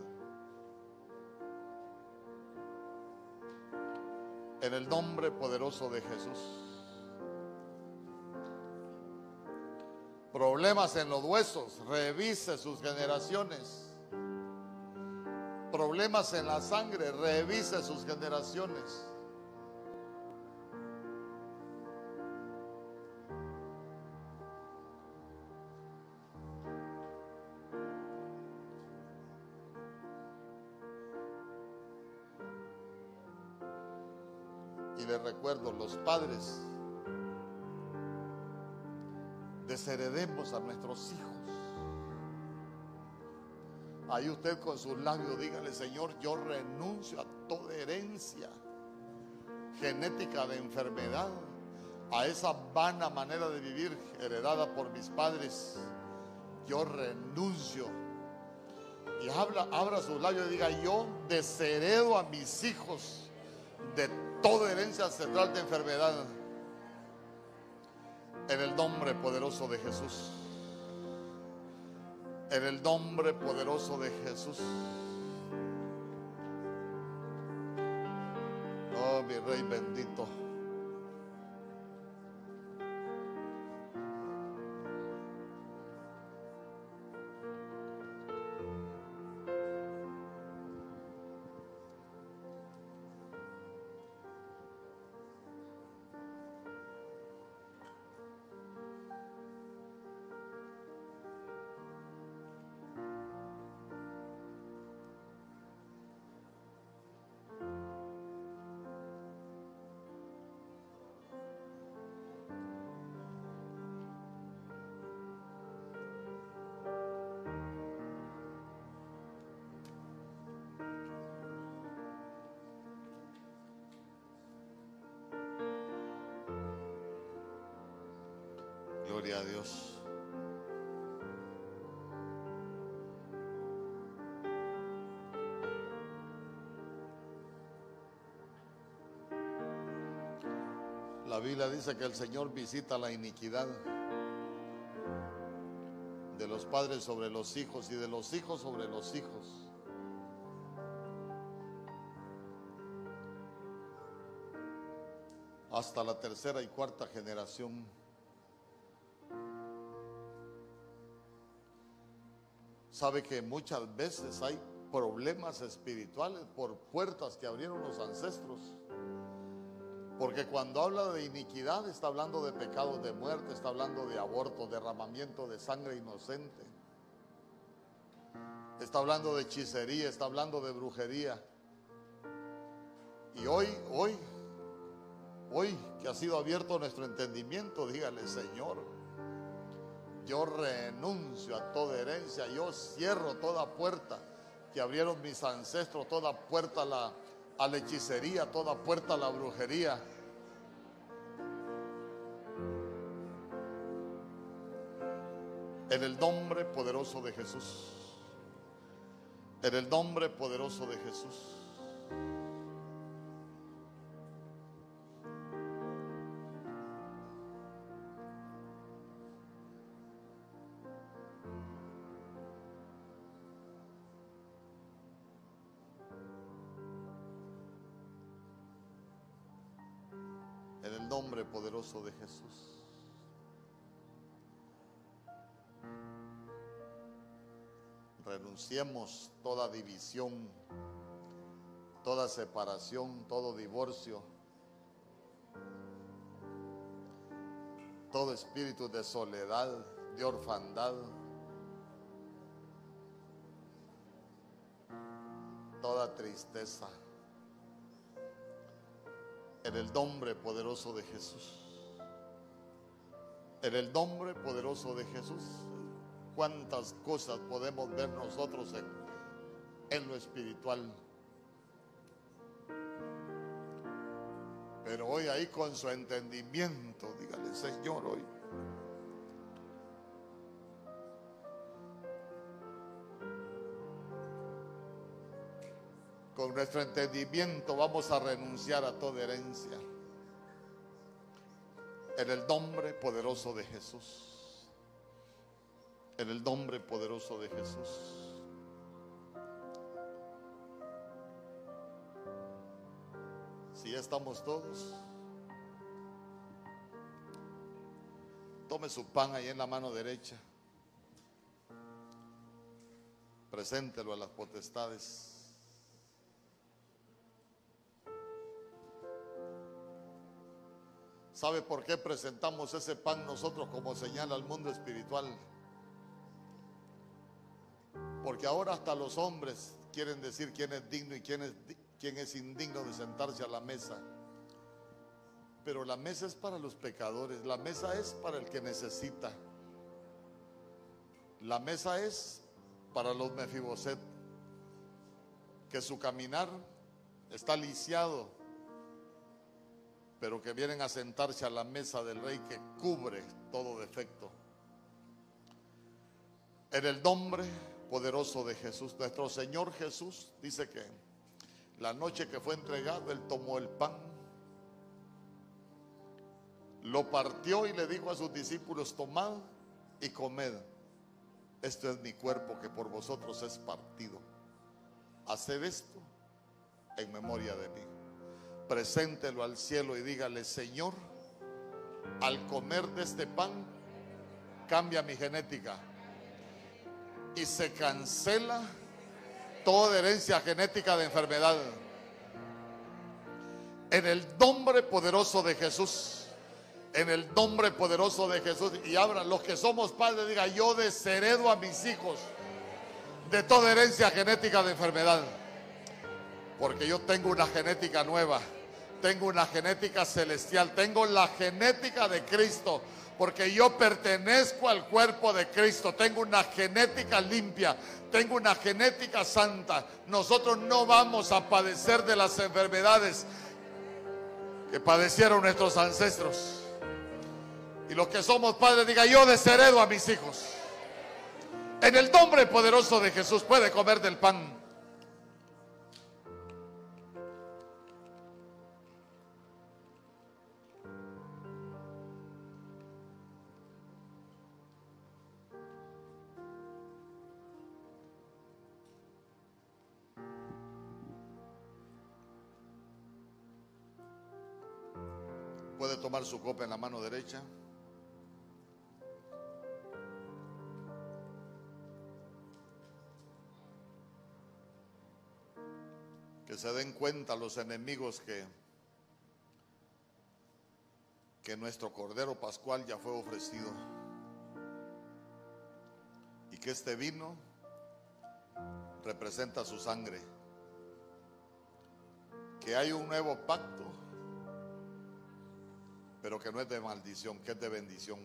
En el nombre poderoso de Jesús. Problemas en los huesos, revise sus generaciones. Problemas en la sangre, revise sus generaciones. Los padres, desheredemos a nuestros hijos. Ahí usted con sus labios dígale, Señor, yo renuncio a toda herencia genética de enfermedad, a esa vana manera de vivir heredada por mis padres. Yo renuncio. Y habla, abra sus labios y diga, yo desheredo a mis hijos de toda herencia central de enfermedad. En el nombre poderoso de Jesús. En el nombre poderoso de Jesús. Oh, mi Rey bendito. Gloria a Dios. La Biblia dice que el Señor visita la iniquidad de los padres sobre los hijos y de los hijos sobre los hijos. hasta la tercera y cuarta generación. Sabe que muchas veces hay problemas espirituales por puertas que abrieron los ancestros. Porque cuando habla de iniquidad está hablando de pecados de muerte, está hablando de aborto, derramamiento de sangre inocente. Está hablando de hechicería, está hablando de brujería. Y hoy, hoy, hoy que ha sido abierto nuestro entendimiento, dígale, Señor, yo renuncio a toda herencia, yo cierro toda puerta que abrieron mis ancestros, toda puerta a la, a hechicería, toda puerta a la brujería. En el nombre poderoso de Jesús. En el nombre poderoso de Jesús. De Jesús. Renunciemos toda división, toda separación, todo divorcio, todo espíritu de soledad, de orfandad, toda tristeza. En el nombre poderoso de Jesús. En el nombre poderoso de Jesús. Cuántas cosas podemos ver nosotros en, lo espiritual. Pero hoy ahí con su entendimiento, dígale, Señor, hoy. Con nuestro entendimiento vamos a renunciar a toda herencia. En el nombre poderoso de Jesús. En el nombre poderoso de Jesús. Si ya estamos todos, tome su pan ahí en la mano derecha. Preséntelo a las potestades. ¿Sabe por qué presentamos ese pan nosotros como señal al mundo espiritual? Porque ahora hasta los hombres quieren decir quién es digno y quién es, indigno de sentarse a la mesa. Pero la mesa es para los pecadores, la mesa es para el que necesita. La mesa es para los mefiboset, que su caminar está lisiado, pero que vienen a sentarse a la mesa del rey que cubre todo defecto. En el nombre poderoso de Jesús, nuestro Señor Jesús dice que la noche que fue entregado, Él tomó el pan, lo partió y le dijo a sus discípulos, tomad y comed. Esto es mi cuerpo que por vosotros es partido. Haced esto en memoria de mí. Preséntelo al cielo y dígale, Señor, al comer de este pan, cambia mi genética. Y se cancela toda herencia genética de enfermedad. En el nombre poderoso de Jesús. En el nombre poderoso de Jesús. Y abran los que somos padres, diga, yo desheredo a mis hijos de toda herencia genética de enfermedad. Porque yo tengo una genética nueva. Tengo una genética celestial. Tengo la genética de Cristo. Porque yo pertenezco al cuerpo de Cristo. Tengo una genética limpia. Tengo una genética santa. Nosotros no vamos a padecer de las enfermedades que padecieron nuestros ancestros. Y los que somos padres, diga yo desheredo a mis hijos. En el nombre poderoso de Jesús puede comer del pan. Tomar su copa en la mano derecha. Que se den cuenta los enemigos que que nuestro Cordero Pascual ya fue ofrecido y que este vino representa su sangre, que hay un nuevo pacto, pero que no es de maldición, que es de bendición.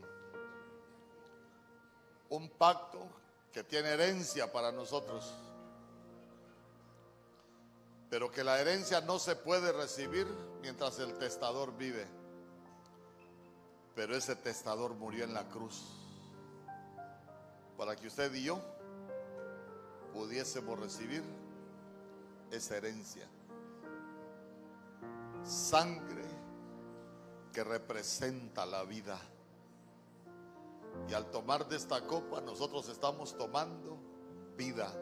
Un pacto que tiene herencia para nosotros, pero que la herencia no se puede recibir mientras el testador vive. Pero ese testador murió en la cruz para que usted y yo pudiésemos recibir esa herencia. Sangre que representa la vida. Y al tomar de esta copa nosotros estamos tomando vida.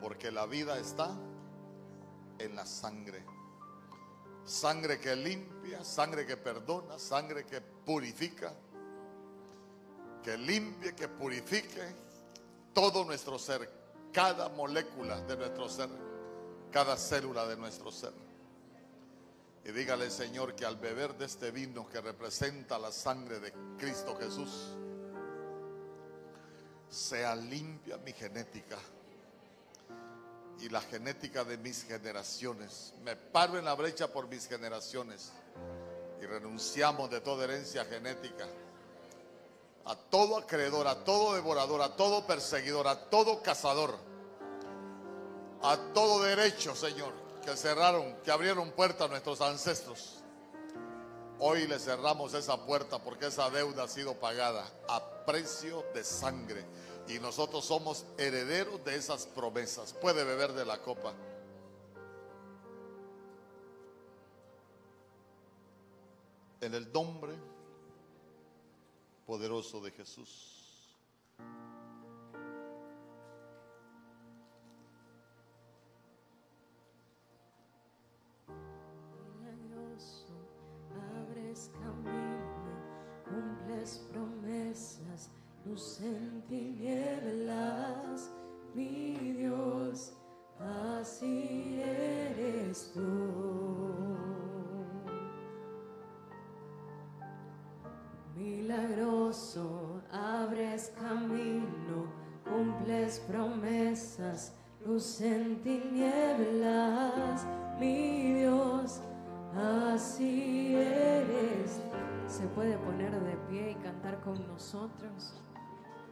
Porque la vida está en la sangre. Sangre que limpia, sangre que perdona, sangre que purifica. Que limpie, que purifique todo nuestro ser, cada molécula de nuestro ser, cada célula de nuestro ser. Y dígale, Señor, que al beber de este vino que representa la sangre de Cristo Jesús, sea limpia mi genética y la genética de mis generaciones. Me paro en la brecha por mis generaciones y renunciamos de toda herencia genética. A todo acreedor, a todo devorador, a todo perseguidor, a todo cazador, a todo derecho, Señor, que cerraron, que abrieron puerta a nuestros ancestros. Hoy le cerramos esa puerta porque esa deuda ha sido pagada a precio de sangre y nosotros somos herederos de esas promesas. Puede beber de la copa. En el nombre poderoso de Jesús. Luz en tinieblas, mi Dios, así eres tú. Milagroso, abres camino, cumples promesas, luz en tinieblas, mi Dios, así eres. Se puede poner de pie y cantar con nosotros.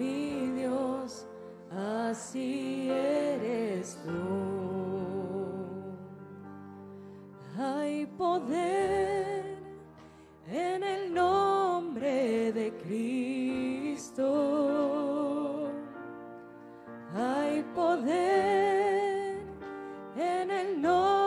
mi Dios, así eres tú. Hay poder en el nombre de Cristo. Hay poder en el nombre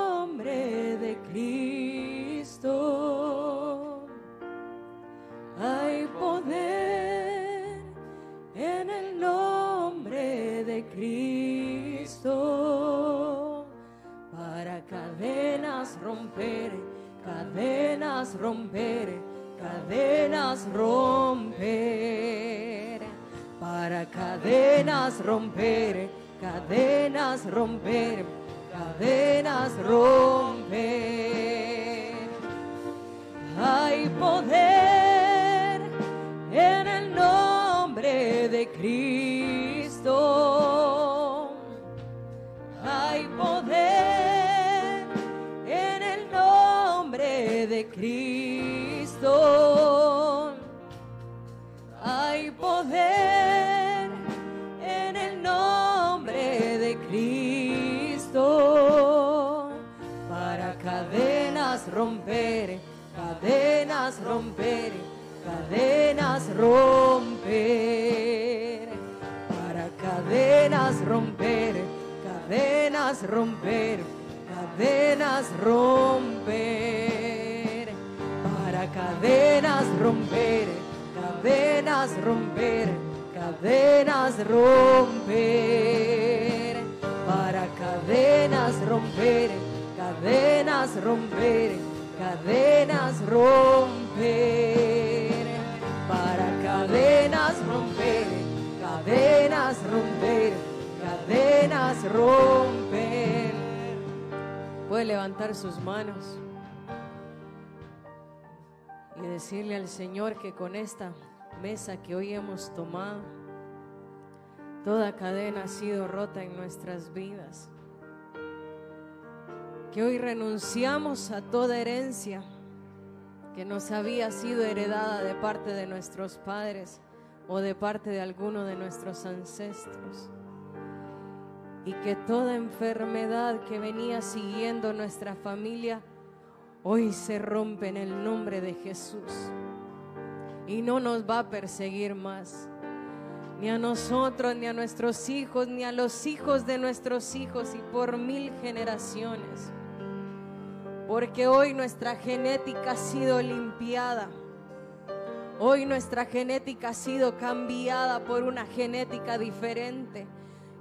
Para cadenas romper, cadenas romper, cadenas romper, para cadenas romper, cadenas romper, cadenas romper. Hay poder romper, para cadenas romper, cadenas romper, cadenas romper, para cadenas romper, cadenas romper, cadenas romper, para cadenas romper, cadenas romper, cadenas romper, cadenas romper, cadenas romper, cadenas romper. Puede levantar sus manos y decirle al Señor que con esta mesa que hoy hemos tomado, toda cadena ha sido rota en nuestras vidas. Que hoy renunciamos a toda herencia que nos había sido heredada de parte de nuestros padres o de parte de alguno de nuestros ancestros. Y que toda enfermedad que venía siguiendo nuestra familia hoy se rompe en el nombre de Jesús. Y no nos va a perseguir más. Ni a nosotros, ni a nuestros hijos, ni a los hijos de nuestros hijos y por mil generaciones. Porque hoy nuestra genética ha sido limpiada. Hoy nuestra genética ha sido cambiada por una genética diferente.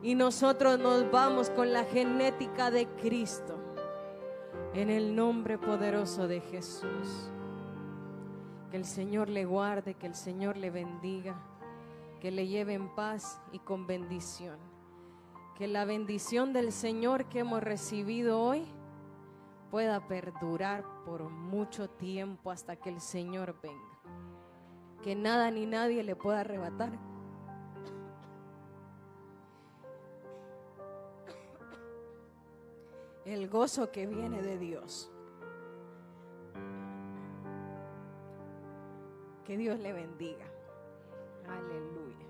Y nosotros nos vamos con la genética de Cristo. En el nombre poderoso de Jesús. Que el Señor le guarde, que el Señor le bendiga, que le lleve en paz y con bendición. Que la bendición del Señor que hemos recibido hoy pueda perdurar por mucho tiempo hasta que el Señor venga. Que nada ni nadie le pueda arrebatar. El gozo que viene de Dios. Que Dios le bendiga. Aleluya.